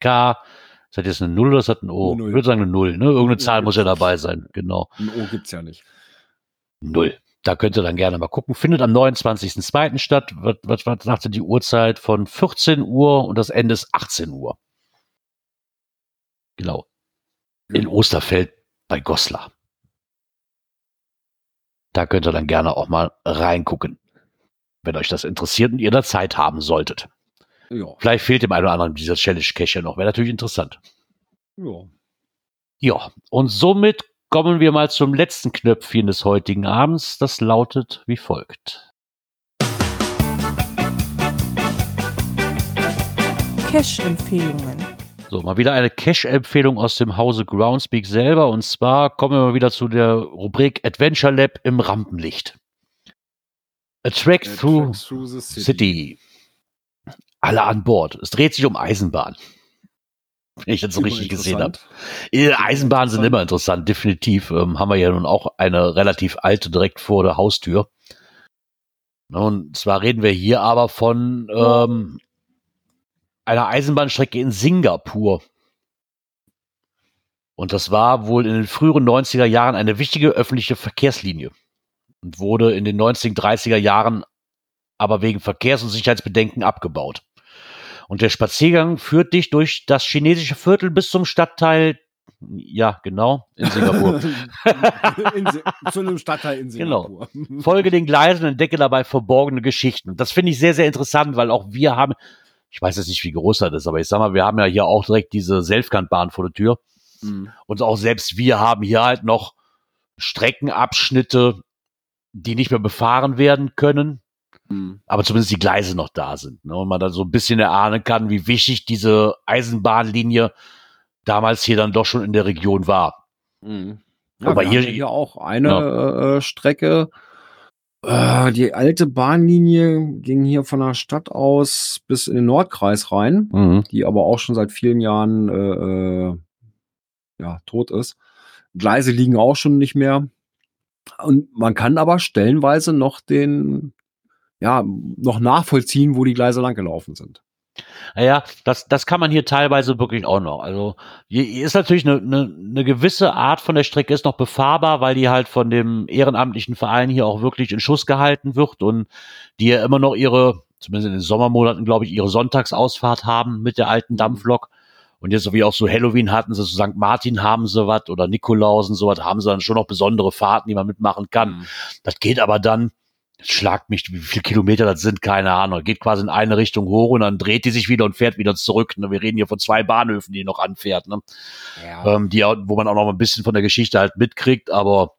Ist das jetzt eine Null oder ist das ein O? Null. Ich würde sagen eine Null, ne? Irgendeine Null Zahl muss ja dabei sein, genau. Ein O gibt's ja nicht. Null. Da könnt ihr dann gerne mal gucken. Findet am 29.02. statt. Was, was, sagte die Uhrzeit? Von 14 Uhr und das Ende ist 18 Uhr. Genau. In Osterfeld bei Goslar. Da könnt ihr dann gerne auch mal reingucken, wenn euch das interessiert und ihr da Zeit haben solltet. Ja. Vielleicht fehlt dem einen oder anderen dieser Challenge Cache ja noch. Wäre natürlich interessant. ja. Ja, und somit kommen wir mal zum letzten Knöpfchen des heutigen Abends. Das lautet wie folgt. Cache-Empfehlungen. So, mal wieder eine Cache-Empfehlung aus dem Hause Groundspeak selber. Und zwar kommen wir mal wieder zu der Rubrik Adventure Lab im Rampenlicht. A Track Äh, Through Tracks Through the City. City. Alle an Bord. Es dreht sich um Eisenbahn. Wenn ich das so Immer richtig gesehen habe. Äh, Eisenbahnen sind immer interessant, definitiv. Ähm, haben wir ja nun auch eine relativ alte direkt vor der Haustür. Und zwar reden wir hier aber von ähm, einer Eisenbahnstrecke in Singapur. Und das war wohl in den früheren 90er Jahren eine wichtige öffentliche Verkehrslinie und wurde in den 1930er Jahren aber wegen Verkehrs- und Sicherheitsbedenken abgebaut. Und der Spaziergang führt dich durch das chinesische Viertel bis zum Stadtteil, ja, genau, in Singapur. in, zu einem Stadtteil in Genau. Singapur. Folge den Gleisen und entdecke dabei verborgene Geschichten. Das finde ich sehr, sehr interessant, weil auch wir haben, ich weiß jetzt nicht, wie groß das ist, aber ich sag mal, wir haben ja hier auch direkt diese Selfkantbahn vor der Tür. Mhm. Und auch selbst wir haben hier halt noch Streckenabschnitte, die nicht mehr befahren werden können, Mhm. aber zumindest die Gleise noch da sind. Ne? Und man dann so ein bisschen erahnen kann, wie wichtig diese Eisenbahnlinie damals hier dann doch schon in der Region war. Mhm. Ja, Aber hier- ja hier auch eine äh, Strecke. Äh, die alte Bahnlinie ging hier von der Stadt aus bis in den Nordkreis rein, die aber auch schon seit vielen Jahren äh, äh, ja, tot ist. Gleise liegen auch schon nicht mehr. Und man kann aber stellenweise noch den, ja, noch nachvollziehen, wo die Gleise langgelaufen sind. Naja, das, das kann man hier teilweise wirklich auch noch. Also hier ist natürlich eine, eine, eine gewisse Art von der Strecke ist noch befahrbar, weil die halt von dem ehrenamtlichen Verein hier auch wirklich in Schuss gehalten wird und die ja immer noch ihre, zumindest in den Sommermonaten, glaube ich, ihre Sonntagsausfahrt haben mit der alten Dampflok. Und jetzt, so wie auch so Halloween hatten sie, so St. Martin haben sie was oder Nikolausen, sowas haben sie dann schon noch besondere Fahrten, die man mitmachen kann. Das geht aber dann, schlagt mich, wie viele Kilometer das sind, keine Ahnung. Geht quasi in eine Richtung hoch und dann dreht die sich wieder und fährt wieder zurück. Ne? Wir reden hier von zwei Bahnhöfen, die noch anfährt, ne? Ja. ähm, die, wo man auch noch ein bisschen von der Geschichte halt mitkriegt, aber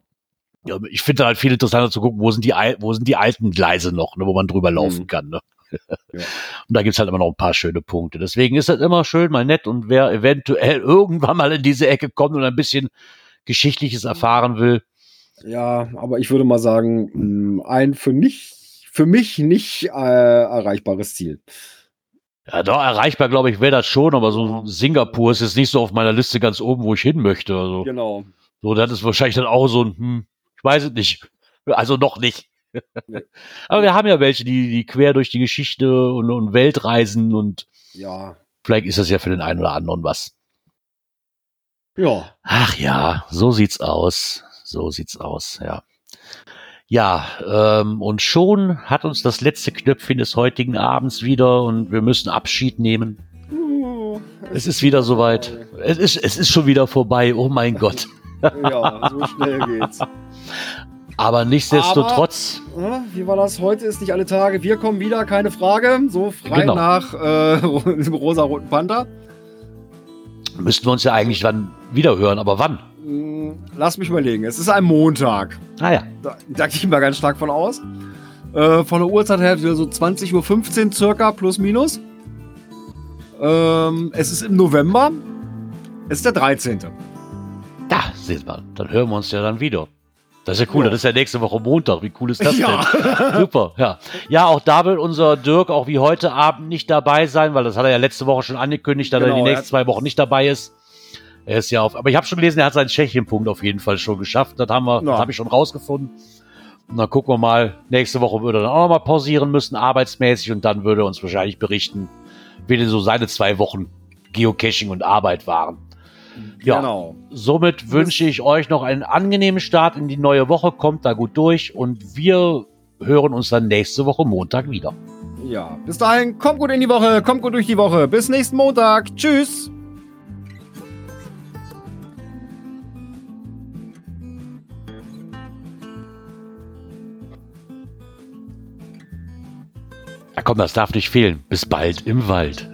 ja, ich finde halt viel interessanter zu gucken, wo sind die, wo sind die alten Gleise noch, ne, wo man drüber laufen Mhm. kann. Ne? Ja. Und da gibt's halt immer noch ein paar schöne Punkte. Deswegen ist das immer schön, mal nett und wer eventuell irgendwann mal in diese Ecke kommt und ein bisschen Geschichtliches erfahren will, Ja, aber ich würde mal sagen, mh, ein für nicht, für mich nicht äh, erreichbares Ziel. Ja, doch, erreichbar, glaube ich, wäre das schon, aber so Singapur ist jetzt nicht so auf meiner Liste ganz oben, wo ich hin möchte. Also, Genau. so, das ist wahrscheinlich dann auch so ein, hm, ich weiß es nicht. Also noch nicht. Nee. aber wir haben ja welche, die, die quer durch die Geschichte und, und Welt reisen und Ja. vielleicht ist das ja für den einen oder anderen was. Ja. Ach ja, so sieht's aus. So sieht's aus, ja. Ja, ähm, und schon hat uns das letzte Knöpfchen des heutigen Abends wieder und wir müssen Abschied nehmen. Es ist wieder soweit. Es ist, es ist schon wieder vorbei. Oh mein Gott. Ja, so schnell geht's. Aber nichtsdestotrotz, Ja, wie war das? Heute ist nicht alle Tage. Wir kommen wieder, keine Frage. So frei Genau. nach äh, dem rosa-roten Müssten wir uns ja eigentlich dann wieder hören. Aber wann? Hm, Lass mich überlegen. Es ist ein Montag. Naja, Da, da gehe ich mal ganz stark von aus. Äh, von der Uhrzeit her so 20.15 Uhr circa, plus minus. Ähm, es ist im November. Es ist der 13. da seht mal. Dann hören wir uns ja dann wieder. Das ist ja cool. Ja. Das ist ja nächste Woche Montag. Wie cool ist das Ja. denn? Super, ja. Ja, auch da wird unser Dirk auch wie heute Abend nicht dabei sein, weil das hat er ja letzte Woche schon angekündigt, dass er Genau, die er nächsten hat- zwei Wochen nicht dabei ist. Er ist ja auf, aber ich habe schon gelesen, er hat seinen Tschechien-Punkt auf jeden Fall schon geschafft. Das haben wir, Ja. das habe ich schon rausgefunden. Und dann gucken wir mal, nächste Woche würde er dann auch noch mal pausieren müssen, arbeitsmäßig, und dann würde er uns wahrscheinlich berichten, wie denn so seine zwei Wochen Geocaching und Arbeit waren. Ja. Genau. Somit wünsche ich euch noch einen angenehmen Start in die neue Woche. Kommt da gut durch und wir hören uns dann nächste Woche Montag wieder. Ja, bis dahin, kommt gut in die Woche, kommt gut durch die Woche. Bis nächsten Montag. Tschüss. Ja, komm, das darf nicht fehlen. Bis bald im Wald.